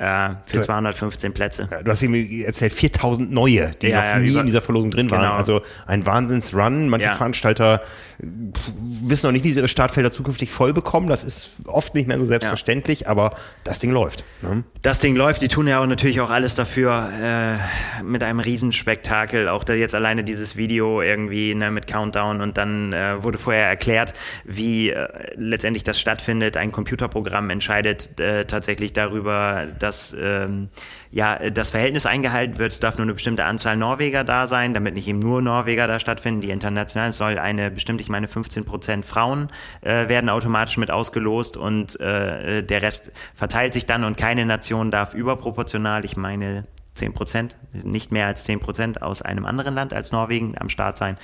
äh, für 215 Plätze. Ja, du hast irgendwie erzählt, 4000 neue, die ja, noch nie in dieser Verlosung drin genau. waren. Also ein Wahnsinnsrun. Manche Veranstalter wissen noch nicht, wie sie ihre Startfelder zukünftig voll bekommen. Das ist oft nicht mehr so selbstverständlich, aber das Ding läuft. Ne? Das Ding läuft. Die tun ja auch natürlich auch alles dafür äh, mit einem Riesenspektakel. Auch da jetzt alleine dieses Video irgendwie ne, mit Countdown und dann äh, wurde vorher erklärt, wie äh, letztendlich das stattfindet. Ein Computerprogramm entscheidet äh, tatsächlich darüber, dass dass ähm, ja, das Verhältnis eingehalten wird. Es darf nur eine bestimmte Anzahl Norweger da sein, damit nicht eben nur Norweger da stattfinden. Die international soll eine bestimmte, ich meine 15 Prozent Frauen äh, werden automatisch mit ausgelost und äh, der Rest verteilt sich dann und keine Nation darf überproportional, ich meine 10 Prozent, nicht mehr als 10 Prozent aus einem anderen Land als Norwegen am Start sein.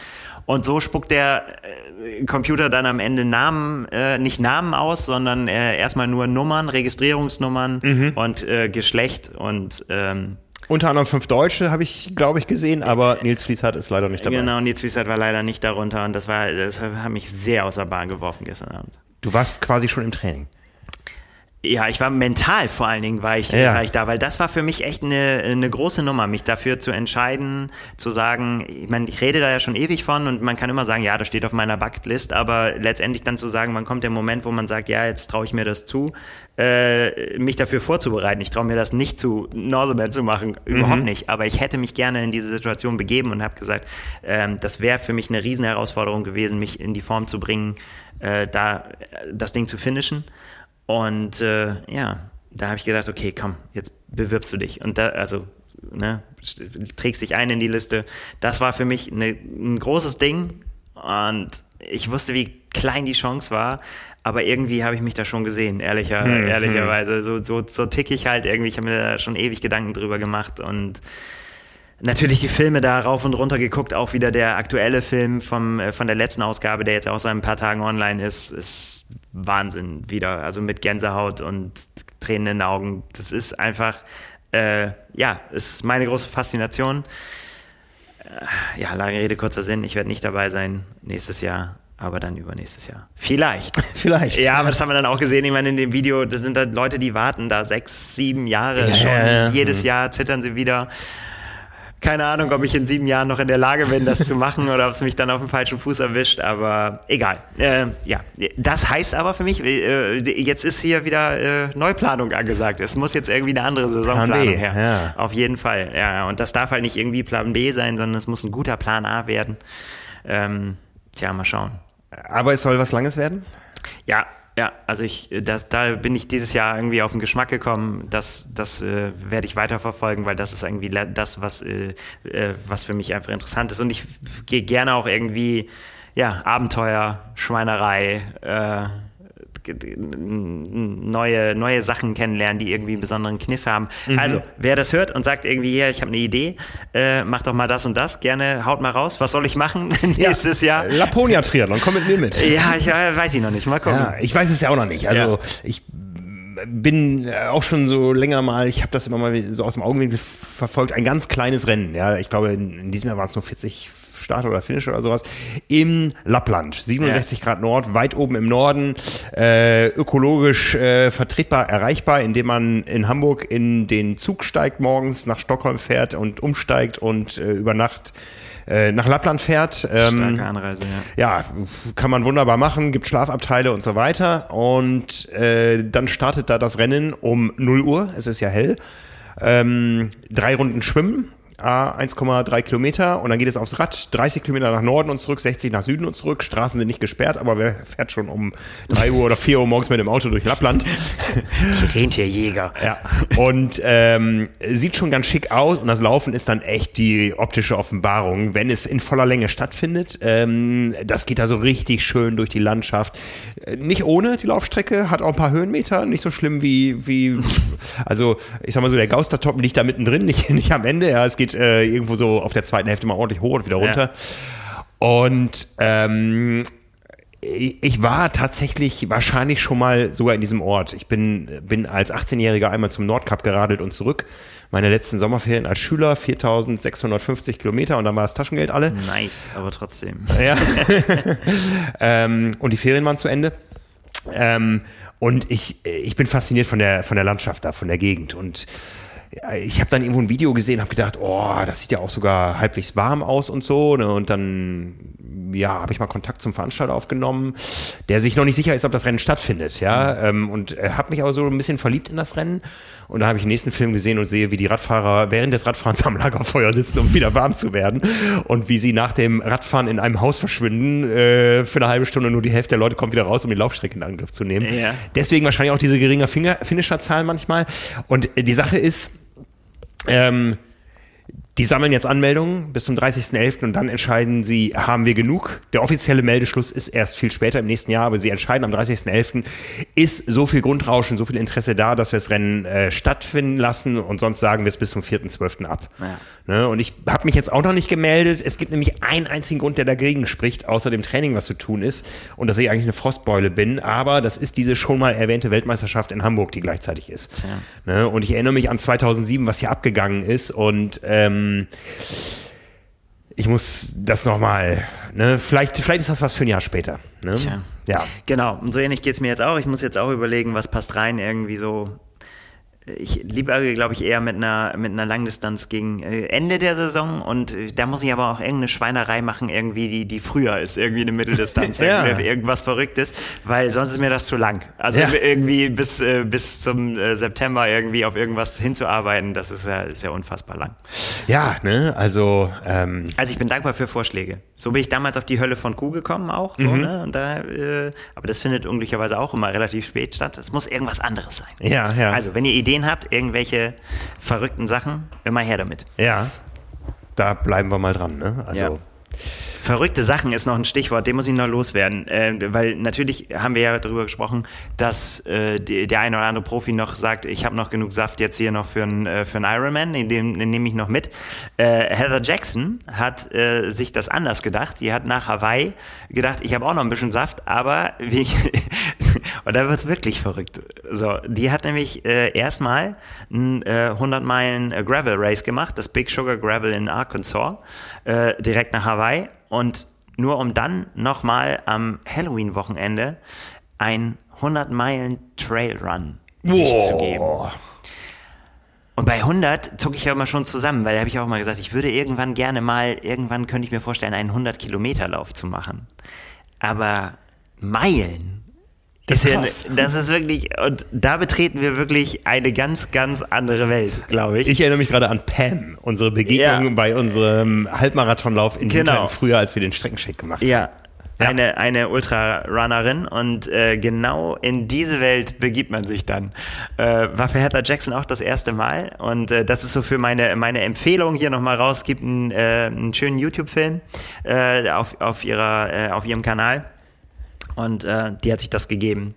Und so spuckt der äh, Computer dann am Ende Namen, äh, nicht Namen aus, sondern äh, erstmal nur Nummern, Registrierungsnummern mhm. und äh, Geschlecht und ähm, unter anderem fünf Deutsche habe ich, glaube ich, gesehen, aber Nils Fließhardt ist leider nicht dabei. Genau, Nils Fließhardt war leider nicht darunter und das war, das hat mich sehr aus der Bahn geworfen gestern Abend. Du warst quasi schon im Training. Ja, ich war mental vor allen Dingen, war ich, ja. war ich da, weil das war für mich echt eine, eine große Nummer, mich dafür zu entscheiden, zu sagen, ich meine, ich rede da ja schon ewig von und man kann immer sagen, ja, das steht auf meiner Bucketlist, aber letztendlich dann zu sagen, wann kommt der Moment, wo man sagt, ja, jetzt traue ich mir das zu, äh, mich dafür vorzubereiten. Ich traue mir das nicht zu, Norseman zu machen, überhaupt mhm. nicht, aber ich hätte mich gerne in diese Situation begeben und habe gesagt, ähm, das wäre für mich eine Riesenherausforderung gewesen, mich in die Form zu bringen, äh, da das Ding zu finishen. Und äh, ja, da habe ich gedacht, okay, komm, jetzt bewirbst du dich. Und da, also, ne, trägst dich ein in die Liste. Das war für mich eine, ein großes Ding. Und ich wusste, wie klein die Chance war. Aber irgendwie habe ich mich da schon gesehen, ehrlicher, hm, ehrlicherweise. Hm. So, so, so tick ich halt irgendwie. Ich habe mir da schon ewig Gedanken drüber gemacht. Und natürlich die Filme da rauf und runter geguckt, auch wieder der aktuelle Film vom, äh, von der letzten Ausgabe, der jetzt auch seit ein paar Tagen online ist, ist Wahnsinn wieder. Also mit Gänsehaut und Tränen in den Augen. Das ist einfach, äh, ja, ist meine große Faszination. Äh, ja, lange Rede, kurzer Sinn. Ich werde nicht dabei sein nächstes Jahr aber dann übernächstes Jahr. Vielleicht. Vielleicht. Ja, aber das haben wir dann auch gesehen. Ich meine, in dem Video, das sind da Leute, die warten da sechs, sieben Jahre ja, schon. Ja, Jedes mhm. Jahr zittern sie wieder keine Ahnung, ob ich in sieben Jahren noch in der Lage bin, das zu machen oder ob es mich dann auf dem falschen Fuß erwischt, aber egal. Äh, ja, das heißt aber für mich, äh, jetzt ist hier wieder äh, Neuplanung angesagt. Es muss jetzt irgendwie eine andere Saisonplanung her. Ja. Auf jeden Fall. Ja, und das darf halt nicht irgendwie Plan B sein, sondern es muss ein guter Plan A werden. Ähm, tja, mal schauen. Aber es soll was Langes werden? Ja, ja, also ich, das, da bin ich dieses Jahr irgendwie auf den Geschmack gekommen. Das, das äh, werde ich weiterverfolgen, weil das ist irgendwie das, was, äh, äh, was für mich einfach interessant ist. Und ich gehe gerne auch irgendwie, ja, Abenteuer, Schweinerei, äh, neue, neue Sachen kennenlernen, die irgendwie einen besonderen Kniff haben. Mhm. Also, wer das hört und sagt irgendwie, ja, ich habe eine Idee, äh, mach doch mal das und das, gerne haut mal raus. Was soll ich machen nächstes ja. Jahr? Laponia Triathlon, komm mit mir mit. Ja, ich äh, weiß ich noch nicht. Mal gucken. Ja, ich weiß es ja auch noch nicht. Also, ja. ich bin auch schon so länger mal, ich habe das immer mal so aus dem Augenwinkel verfolgt, ein ganz kleines Rennen. Ja, ich glaube, in, in diesem Jahr waren es nur 40, Start oder Finish oder sowas, im Lappland. 67 ja. Grad Nord, weit oben im Norden, äh, ökologisch äh, vertretbar, erreichbar, indem man in Hamburg in den Zug steigt morgens, nach Stockholm fährt und umsteigt und äh, über Nacht äh, nach Lappland fährt. Ähm, Starke Anreise, ja. Ja, kann man wunderbar machen, gibt Schlafabteile und so weiter. Und äh, dann startet da das Rennen um 0 Uhr, es ist ja hell. Ähm, drei Runden schwimmen, 1,3 Kilometer und dann geht es aufs Rad, 30 Kilometer nach Norden und zurück, 60 nach Süden und zurück. Straßen sind nicht gesperrt, aber wer fährt schon um 3 Uhr oder 4 Uhr morgens mit dem Auto durch Lappland? Die Rentierjäger. Ja. Und ähm, sieht schon ganz schick aus und das Laufen ist dann echt die optische Offenbarung, wenn es in voller Länge stattfindet. Ähm, das geht da so richtig schön durch die Landschaft. Nicht ohne die Laufstrecke, hat auch ein paar Höhenmeter, nicht so schlimm wie, wie Also ich sag mal so, der Gaustertoppen liegt da mittendrin, nicht, nicht am Ende. Ja, es geht äh, irgendwo so auf der zweiten Hälfte mal ordentlich hoch und wieder runter. Ja. Und ähm, ich war tatsächlich wahrscheinlich schon mal sogar in diesem Ort. Ich bin, bin als 18-Jähriger einmal zum Nordkap geradelt und zurück. Meine letzten Sommerferien als Schüler 4650 Kilometer und dann war das Taschengeld alle. Nice, aber trotzdem. Ja. ähm, und die Ferien waren zu Ende. Ähm, und ich, ich bin fasziniert von der, von der Landschaft da, von der Gegend. Und ich habe dann irgendwo ein Video gesehen, habe gedacht, oh, das sieht ja auch sogar halbwegs warm aus und so. Ne? Und dann, ja, habe ich mal Kontakt zum Veranstalter aufgenommen, der sich noch nicht sicher ist, ob das Rennen stattfindet. Ja, mhm. und habe mich aber so ein bisschen verliebt in das Rennen. Und dann habe ich den nächsten Film gesehen und sehe, wie die Radfahrer während des Radfahrens am Lagerfeuer sitzen, um wieder warm zu werden. Und wie sie nach dem Radfahren in einem Haus verschwinden, äh, für eine halbe Stunde nur die Hälfte der Leute kommt wieder raus, um die Laufstrecke in Angriff zu nehmen. Ja. Deswegen wahrscheinlich auch diese geringe Finisher-Zahl manchmal. Und die Sache ist, ähm, die sammeln jetzt Anmeldungen bis zum 30.11. und dann entscheiden sie, haben wir genug? Der offizielle Meldeschluss ist erst viel später im nächsten Jahr, aber sie entscheiden am 30.11. ist so viel Grundrauschen, so viel Interesse da, dass wir das Rennen äh, stattfinden lassen und sonst sagen wir es bis zum 4.12. ab. Ja. Ne? Und ich habe mich jetzt auch noch nicht gemeldet. Es gibt nämlich einen einzigen Grund, der dagegen spricht, außer dem Training, was zu tun ist und dass ich eigentlich eine Frostbeule bin, aber das ist diese schon mal erwähnte Weltmeisterschaft in Hamburg, die gleichzeitig ist. Ne? Und ich erinnere mich an 2007, was hier abgegangen ist und ähm, ähm, ich muss das nochmal, ne, vielleicht, vielleicht ist das was für ein Jahr später. Ne? Tja. Ja. Genau, und so ähnlich geht es mir jetzt auch. Ich muss jetzt auch überlegen, was passt rein irgendwie so ich liebe, glaube ich, eher mit einer, mit einer Langdistanz gegen äh, Ende der Saison und äh, da muss ich aber auch irgendeine Schweinerei machen, irgendwie, die, die früher ist, irgendwie eine Mitteldistanz, ja. irgendwas Verrücktes, weil sonst ist mir das zu lang. Also ja. irgendwie bis, äh, bis zum September irgendwie auf irgendwas hinzuarbeiten, das ist ja, ist ja unfassbar lang. Ja, ne, also. Ähm also ich bin dankbar für Vorschläge. So bin ich damals auf die Hölle von Kuh gekommen auch, so, mhm. ne, und da, äh, aber das findet unglücklicherweise auch immer relativ spät statt. Es muss irgendwas anderes sein. Ja, ja. Also, wenn ihr Ideen Ideen habt, irgendwelche verrückten Sachen, immer her damit. Ja, da bleiben wir mal dran. Ne? Also. Ja. Verrückte Sachen ist noch ein Stichwort, dem muss ich noch loswerden. Äh, weil natürlich haben wir ja darüber gesprochen, dass äh, die, der eine oder andere Profi noch sagt, ich habe noch genug Saft jetzt hier noch für einen äh, für Ironman, den, den nehme ich noch mit. Äh, Heather Jackson hat äh, sich das anders gedacht. Die hat nach Hawaii gedacht, ich habe auch noch ein bisschen Saft, aber wie, und da wird es wirklich verrückt. So, die hat nämlich erstmal ein 100 Meilen Gravel Race gemacht, das Big Sugar Gravel in Arkansas, direkt nach Hawaii und nur um dann nochmal am Halloween-Wochenende ein 100 Meilen Trailrun sich Boah. zu geben. Und bei 100 zucke ich ja immer schon zusammen, weil da habe ich auch mal gesagt, ich würde irgendwann gerne mal, irgendwann könnte ich mir vorstellen, einen 100 Kilometer Lauf zu machen. Aber Meilen, das ist, ja, das ist wirklich, und da betreten wir wirklich eine ganz, ganz andere Welt, glaube ich. Ich erinnere mich gerade an Pam, unsere Begegnung ja. bei unserem Halbmarathonlauf in genau. früher, als wir den Streckencheck gemacht haben. Ja, ja. eine, eine Ultrarunnerin und äh, genau in diese Welt begibt man sich dann. Äh, war für Heather Jackson auch das erste Mal und äh, das ist so für meine, meine Empfehlung hier nochmal raus. Es gibt einen, äh, einen schönen YouTube-Film äh, auf, auf, ihrer, äh, auf ihrem Kanal und äh, die hat sich das gegeben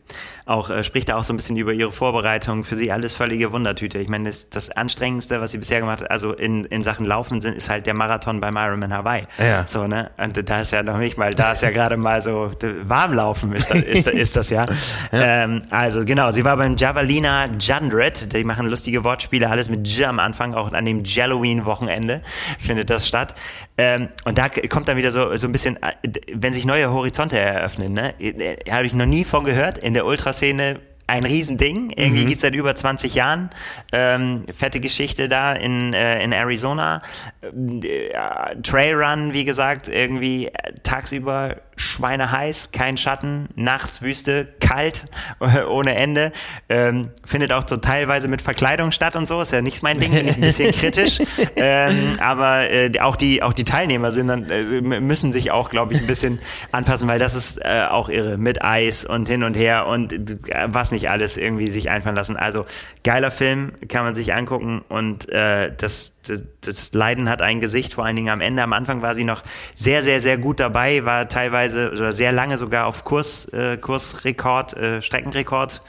auch, äh, spricht da auch so ein bisschen über ihre Vorbereitung. Für sie alles völlige Wundertüte. Ich meine, das, das Anstrengendste, was sie bisher gemacht hat, also in, in Sachen Laufen sind, ist halt der Marathon beim Ironman Hawaii. Ja. So, ne? Und da ist ja noch nicht mal, da ist ja gerade mal so Warmlaufen ist das, ist, ist das ja. ja. Ähm, also genau, sie war beim Javelina Jundred. Die machen lustige Wortspiele, alles mit J am Anfang, auch an dem Halloween-Wochenende findet das statt. Ähm, und da kommt dann wieder so, so ein bisschen, äh, wenn sich neue Horizonte eröffnen, ne? Äh, habe ich noch nie von gehört. In der Ultras Szene ein Riesending. Irgendwie mhm. gibt es seit über 20 Jahren. Ähm, fette Geschichte da in, äh, in Arizona. Äh, Trailrun, wie gesagt, irgendwie äh, tagsüber schweineheiß, kein Schatten, nachts Wüste, kalt, ohne Ende. Ähm, findet auch so teilweise mit Verkleidung statt und so, ist ja nicht mein Ding, bin ich ein bisschen kritisch. ähm, aber äh, auch, die, auch die Teilnehmer sind dann, äh, müssen sich auch, glaube ich, ein bisschen anpassen, weil das ist äh, auch irre, mit Eis und hin und her und äh, was nicht alles irgendwie sich einfallen lassen. Also geiler Film, kann man sich angucken und äh, das, das, das Leiden hat ein Gesicht, vor allen Dingen am Ende. Am Anfang war sie noch sehr, sehr, sehr gut dabei, war teilweise teilweise oder sehr lange sogar auf Kurs, äh, Kursrekord, äh, Streckenrekord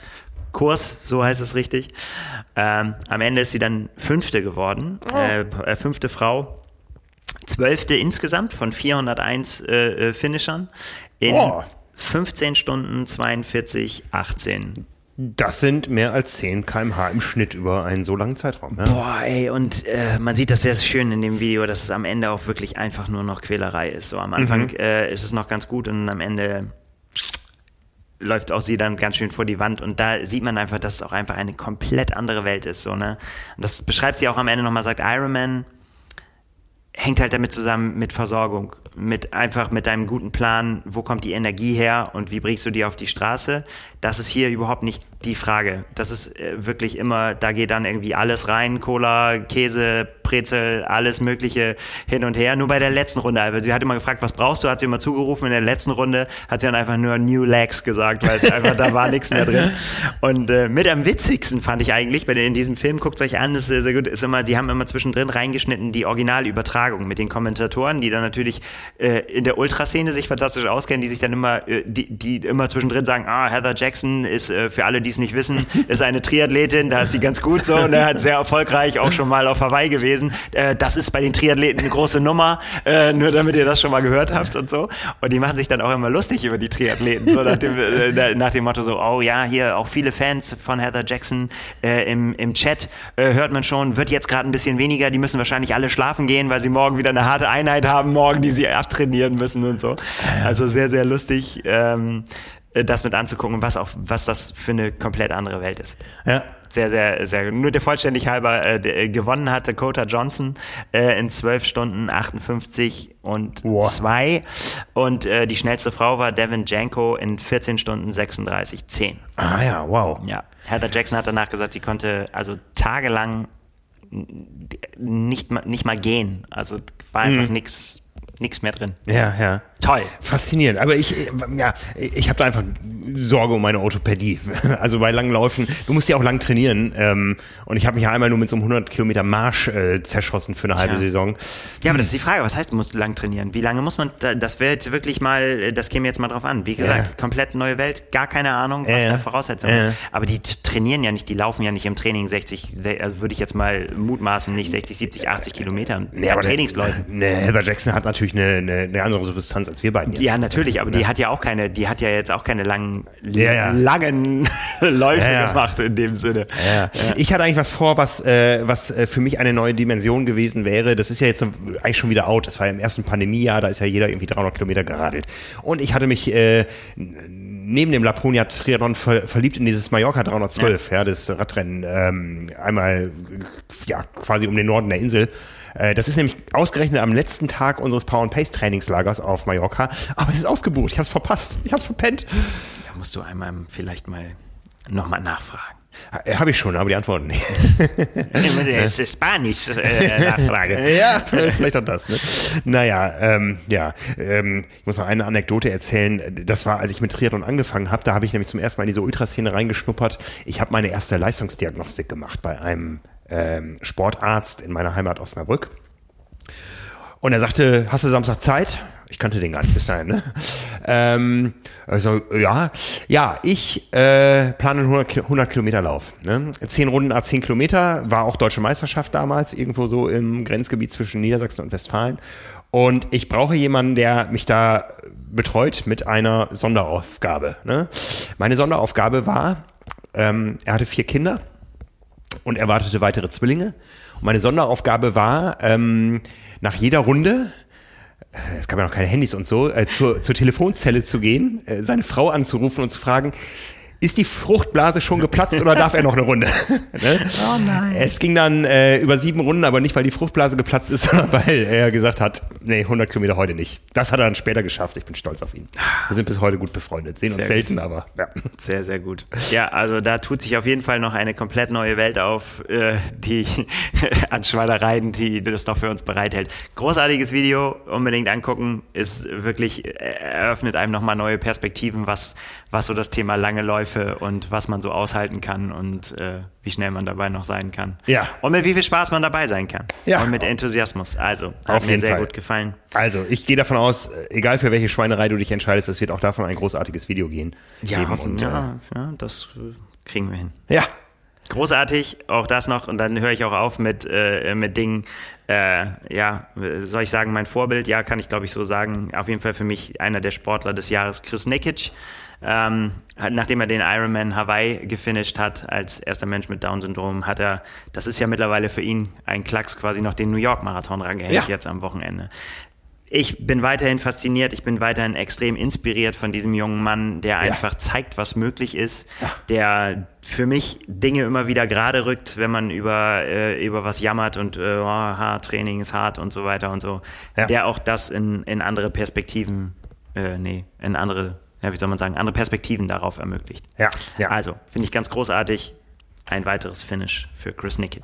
Kurs, so heißt es richtig. Ähm, am Ende ist sie dann Fünfte geworden, oh. äh, fünfte Frau. Zwölfte insgesamt von 401 äh, äh, Finishern in oh. 15 Stunden 42, 18. Das sind mehr als 10 km/h im Schnitt über einen so langen Zeitraum. Ja. Boah, ey, und äh, man sieht das sehr schön in dem Video, dass es am Ende auch wirklich einfach nur noch Quälerei ist. So am Anfang mhm. äh, ist es noch ganz gut und am Ende läuft auch sie dann ganz schön vor die Wand und da sieht man einfach, dass es auch einfach eine komplett andere Welt ist. So, ne? Und das beschreibt sie auch am Ende nochmal, sagt Iron Man hängt halt damit zusammen mit Versorgung, mit einfach mit deinem guten Plan, wo kommt die Energie her und wie bringst du die auf die Straße. Das ist hier überhaupt nicht die Frage. Das ist äh, wirklich immer, da geht dann irgendwie alles rein, Cola, Käse, Brezel, alles Mögliche hin und her. Nur bei der letzten Runde, also sie hat immer gefragt, was brauchst du, hat sie immer zugerufen. In der letzten Runde hat sie dann einfach nur New Legs gesagt, weil es einfach, da war nichts mehr drin. Und äh, mit am witzigsten fand ich eigentlich, bei den, in diesem Film, guckt euch an, das ist sehr gut, ist immer, die haben immer zwischendrin reingeschnitten die Originalübertragung mit den Kommentatoren, die dann natürlich äh, in der Ultraszene sich fantastisch auskennen, die sich dann immer, äh, die, die immer zwischendrin sagen, ah, Heather Jackson ist, äh, für alle, die es nicht wissen, ist eine Triathletin, da ist sie ganz gut so und er hat sehr erfolgreich auch schon mal auf Hawaii gewesen. Äh, das ist bei den Triathleten eine große Nummer, äh, nur damit ihr das schon mal gehört habt und so. Und die machen sich dann auch immer lustig über die Triathleten, so nach dem, äh, nach dem Motto so, oh ja, hier auch viele Fans von Heather Jackson äh, im, im Chat äh, hört man schon, wird jetzt gerade ein bisschen weniger, die müssen wahrscheinlich alle schlafen gehen, weil sie morgen wieder eine harte Einheit haben, morgen, die sie abtrainieren müssen und so. Also sehr, sehr lustig. Ähm, äh, das mit anzugucken, was auch, was das für eine komplett andere Welt ist. Ja. Sehr, sehr, sehr. Nur der vollständig halber äh, der, äh, gewonnen hat Dakota Johnson äh, in 12 Stunden 58 und 2. Und äh, die schnellste Frau war Devin Janko in 14 Stunden 36, 10. Ah ja, wow. Ja. Heather Jackson hat danach gesagt, sie konnte also tagelang nicht, nicht mal gehen. Also war einfach mhm. nichts nichts mehr drin. Ja, ja. Toll. Faszinierend. Aber ich, ja, ich habe da einfach Sorge um meine Orthopädie. Also bei langen Läufen, du musst ja auch lang trainieren. Ähm, und ich habe mich ja einmal nur mit so einem 100 Kilometer Marsch äh, zerschossen für eine Tja. halbe Saison. Ja, aber das ist die Frage. Was heißt, du musst lang trainieren? Wie lange muss man, das wäre jetzt wirklich mal, das käme jetzt mal drauf an. Wie gesagt, ja. komplett neue Welt, gar keine Ahnung, was ja. da Voraussetzung ja. ist. Aber die trainieren ja nicht, die laufen ja nicht im Training 60, also würde ich jetzt mal mutmaßen, nicht 60, 70, 80 Kilometer. Nee, Trainingsläufen. Ne, Heather Jackson hat natürlich eine, eine, eine andere Substanz als wir beiden jetzt. Ja, natürlich, aber die hat ja auch keine, die hat ja jetzt auch keine langen, ja, langen Läufe gemacht in dem Sinne. Ich hatte eigentlich was vor, was, äh, was äh, für mich eine neue Dimension gewesen wäre. Das ist ja jetzt eigentlich schon wieder out. Das war ja im ersten Pandemiejahr, da ist ja jeder irgendwie 300 Kilometer geradelt. Und ich hatte mich äh, neben dem Laponia Triathlon ver verliebt in dieses Mallorca 312, ja, ja das Radrennen, ähm, einmal ja quasi um den Norden der Insel. Äh, das ist nämlich ausgerechnet am letzten Tag unseres Power and Pace Trainingslagers auf Mallorca. Aber es ist ausgebucht. Ich habe es verpasst. Ich habe es verpennt. Da musst du einmal vielleicht mal nochmal nachfragen. Äh, habe ich schon, aber die Antworten nicht. das ist Spanisch äh, Nachfrage. ja, vielleicht auch das. Ne? Naja, ähm, ja, ähm, ich muss noch eine Anekdote erzählen. Das war, als ich mit Triathlon angefangen habe, da habe ich nämlich zum ersten Mal in diese Ultraszene reingeschnuppert. Ich habe meine erste Leistungsdiagnostik gemacht bei einem ähm, Sportarzt in meiner Heimat Osnabrück. Und er sagte, hast du Samstag Zeit? Ich kannte den gar nicht bis dahin. Ne? Ähm, also, ja, ja, ich äh, plane einen 100, 100 Kilometer Lauf. Ne? Zehn Runden, a 10 Kilometer, war auch deutsche Meisterschaft damals, irgendwo so im Grenzgebiet zwischen Niedersachsen und Westfalen. Und ich brauche jemanden, der mich da betreut mit einer Sonderaufgabe. Ne? Meine Sonderaufgabe war, ähm, er hatte vier Kinder und erwartete weitere Zwillinge. Und meine Sonderaufgabe war, ähm, nach jeder Runde, äh, es gab ja noch keine Handys und so, äh, zur, zur Telefonzelle zu gehen, äh, seine Frau anzurufen und zu fragen, ist die Fruchtblase schon geplatzt oder darf er noch eine Runde? ne? Oh nein. Es ging dann äh, über sieben Runden, aber nicht, weil die Fruchtblase geplatzt ist, sondern weil er gesagt hat, nee, 100 Kilometer heute nicht. Das hat er dann später geschafft. Ich bin stolz auf ihn. Wir sind bis heute gut befreundet. Sehen sehr uns selten, gut. aber ja. Sehr, sehr gut. Ja, also da tut sich auf jeden Fall noch eine komplett neue Welt auf, äh, die an Schweinereien, die das noch für uns bereithält. Großartiges Video, unbedingt angucken. Ist wirklich, äh, eröffnet einem nochmal neue Perspektiven, was, was so das Thema lange Läufe Läufe und was man so aushalten kann und äh, wie schnell man dabei noch sein kann. Ja. Und mit wie viel Spaß man dabei sein kann. Ja. Und mit Enthusiasmus. Also, hat Auf mir sehr Fall. gut gefallen. Also, ich gehe davon aus, egal für welche Schweinerei du dich entscheidest, es wird auch davon ein großartiges Video gehen. Ja, und, ja, äh, ja, das Kriegen wir hin. Ja. Großartig, auch das noch. Und dann höre ich auch auf mit, äh, mit Dingen. Äh, ja, soll ich sagen, mein Vorbild? Ja, kann ich glaube ich so sagen. Auf jeden Fall für mich einer der Sportler des Jahres, Chris Nikic. Ähm, nachdem er den Ironman Hawaii gefinisht hat, als erster Mensch mit Down-Syndrom, hat er, das ist ja mittlerweile für ihn ein Klacks, quasi noch den New York-Marathon rangehängt ja. jetzt am Wochenende ich bin weiterhin fasziniert, ich bin weiterhin extrem inspiriert von diesem jungen Mann, der einfach zeigt, was möglich ist, ja. der für mich Dinge immer wieder gerade rückt, wenn man über, äh, über was jammert und äh, oh, Training ist hart und so weiter und so, ja. der auch das in, in andere Perspektiven, äh, nee, in andere, ja, wie soll man sagen, andere Perspektiven darauf ermöglicht. Ja, ja. Also, finde ich ganz großartig. Ein weiteres Finish für Chris Nikic.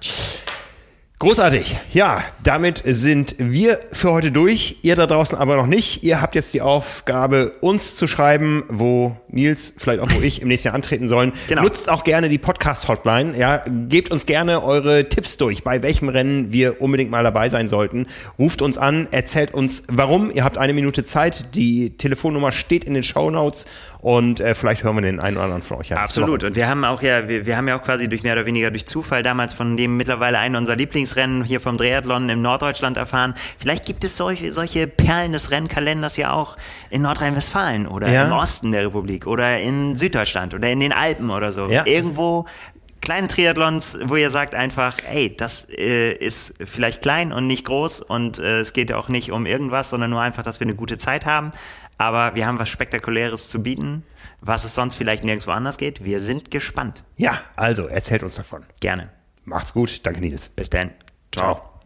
Großartig. Ja, damit sind wir für heute durch. Ihr da draußen aber noch nicht. Ihr habt jetzt die Aufgabe, uns zu schreiben, wo Nils, vielleicht auch wo ich im nächsten Jahr antreten sollen. Genau. Nutzt auch gerne die Podcast-Hotline. Ja, gebt uns gerne eure Tipps durch, bei welchem Rennen wir unbedingt mal dabei sein sollten. Ruft uns an, erzählt uns, warum. Ihr habt eine Minute Zeit. Die Telefonnummer steht in den Show Notes und äh, vielleicht hören wir den einen oder anderen von euch ja. Absolut. Und wir haben auch ja, wir, wir haben ja auch quasi durch mehr oder weniger durch Zufall damals von dem mittlerweile einen unserer Lieblingsrennen hier vom Triathlon in Norddeutschland erfahren. Vielleicht gibt es solche, solche Perlen des Rennkalenders ja auch in Nordrhein-Westfalen oder ja. im Osten der Republik oder in Süddeutschland oder in den Alpen oder so. Ja. Irgendwo kleine Triathlons, wo ihr sagt einfach, ey, das äh, ist vielleicht klein und nicht groß und äh, es geht auch nicht um irgendwas, sondern nur einfach, dass wir eine gute Zeit haben. Aber wir haben was Spektakuläres zu bieten, was es sonst vielleicht nirgendwo anders geht. Wir sind gespannt. Ja, also erzählt uns davon. Gerne. Macht's gut. Danke, Nils. Bis dann. Ciao. Ciao.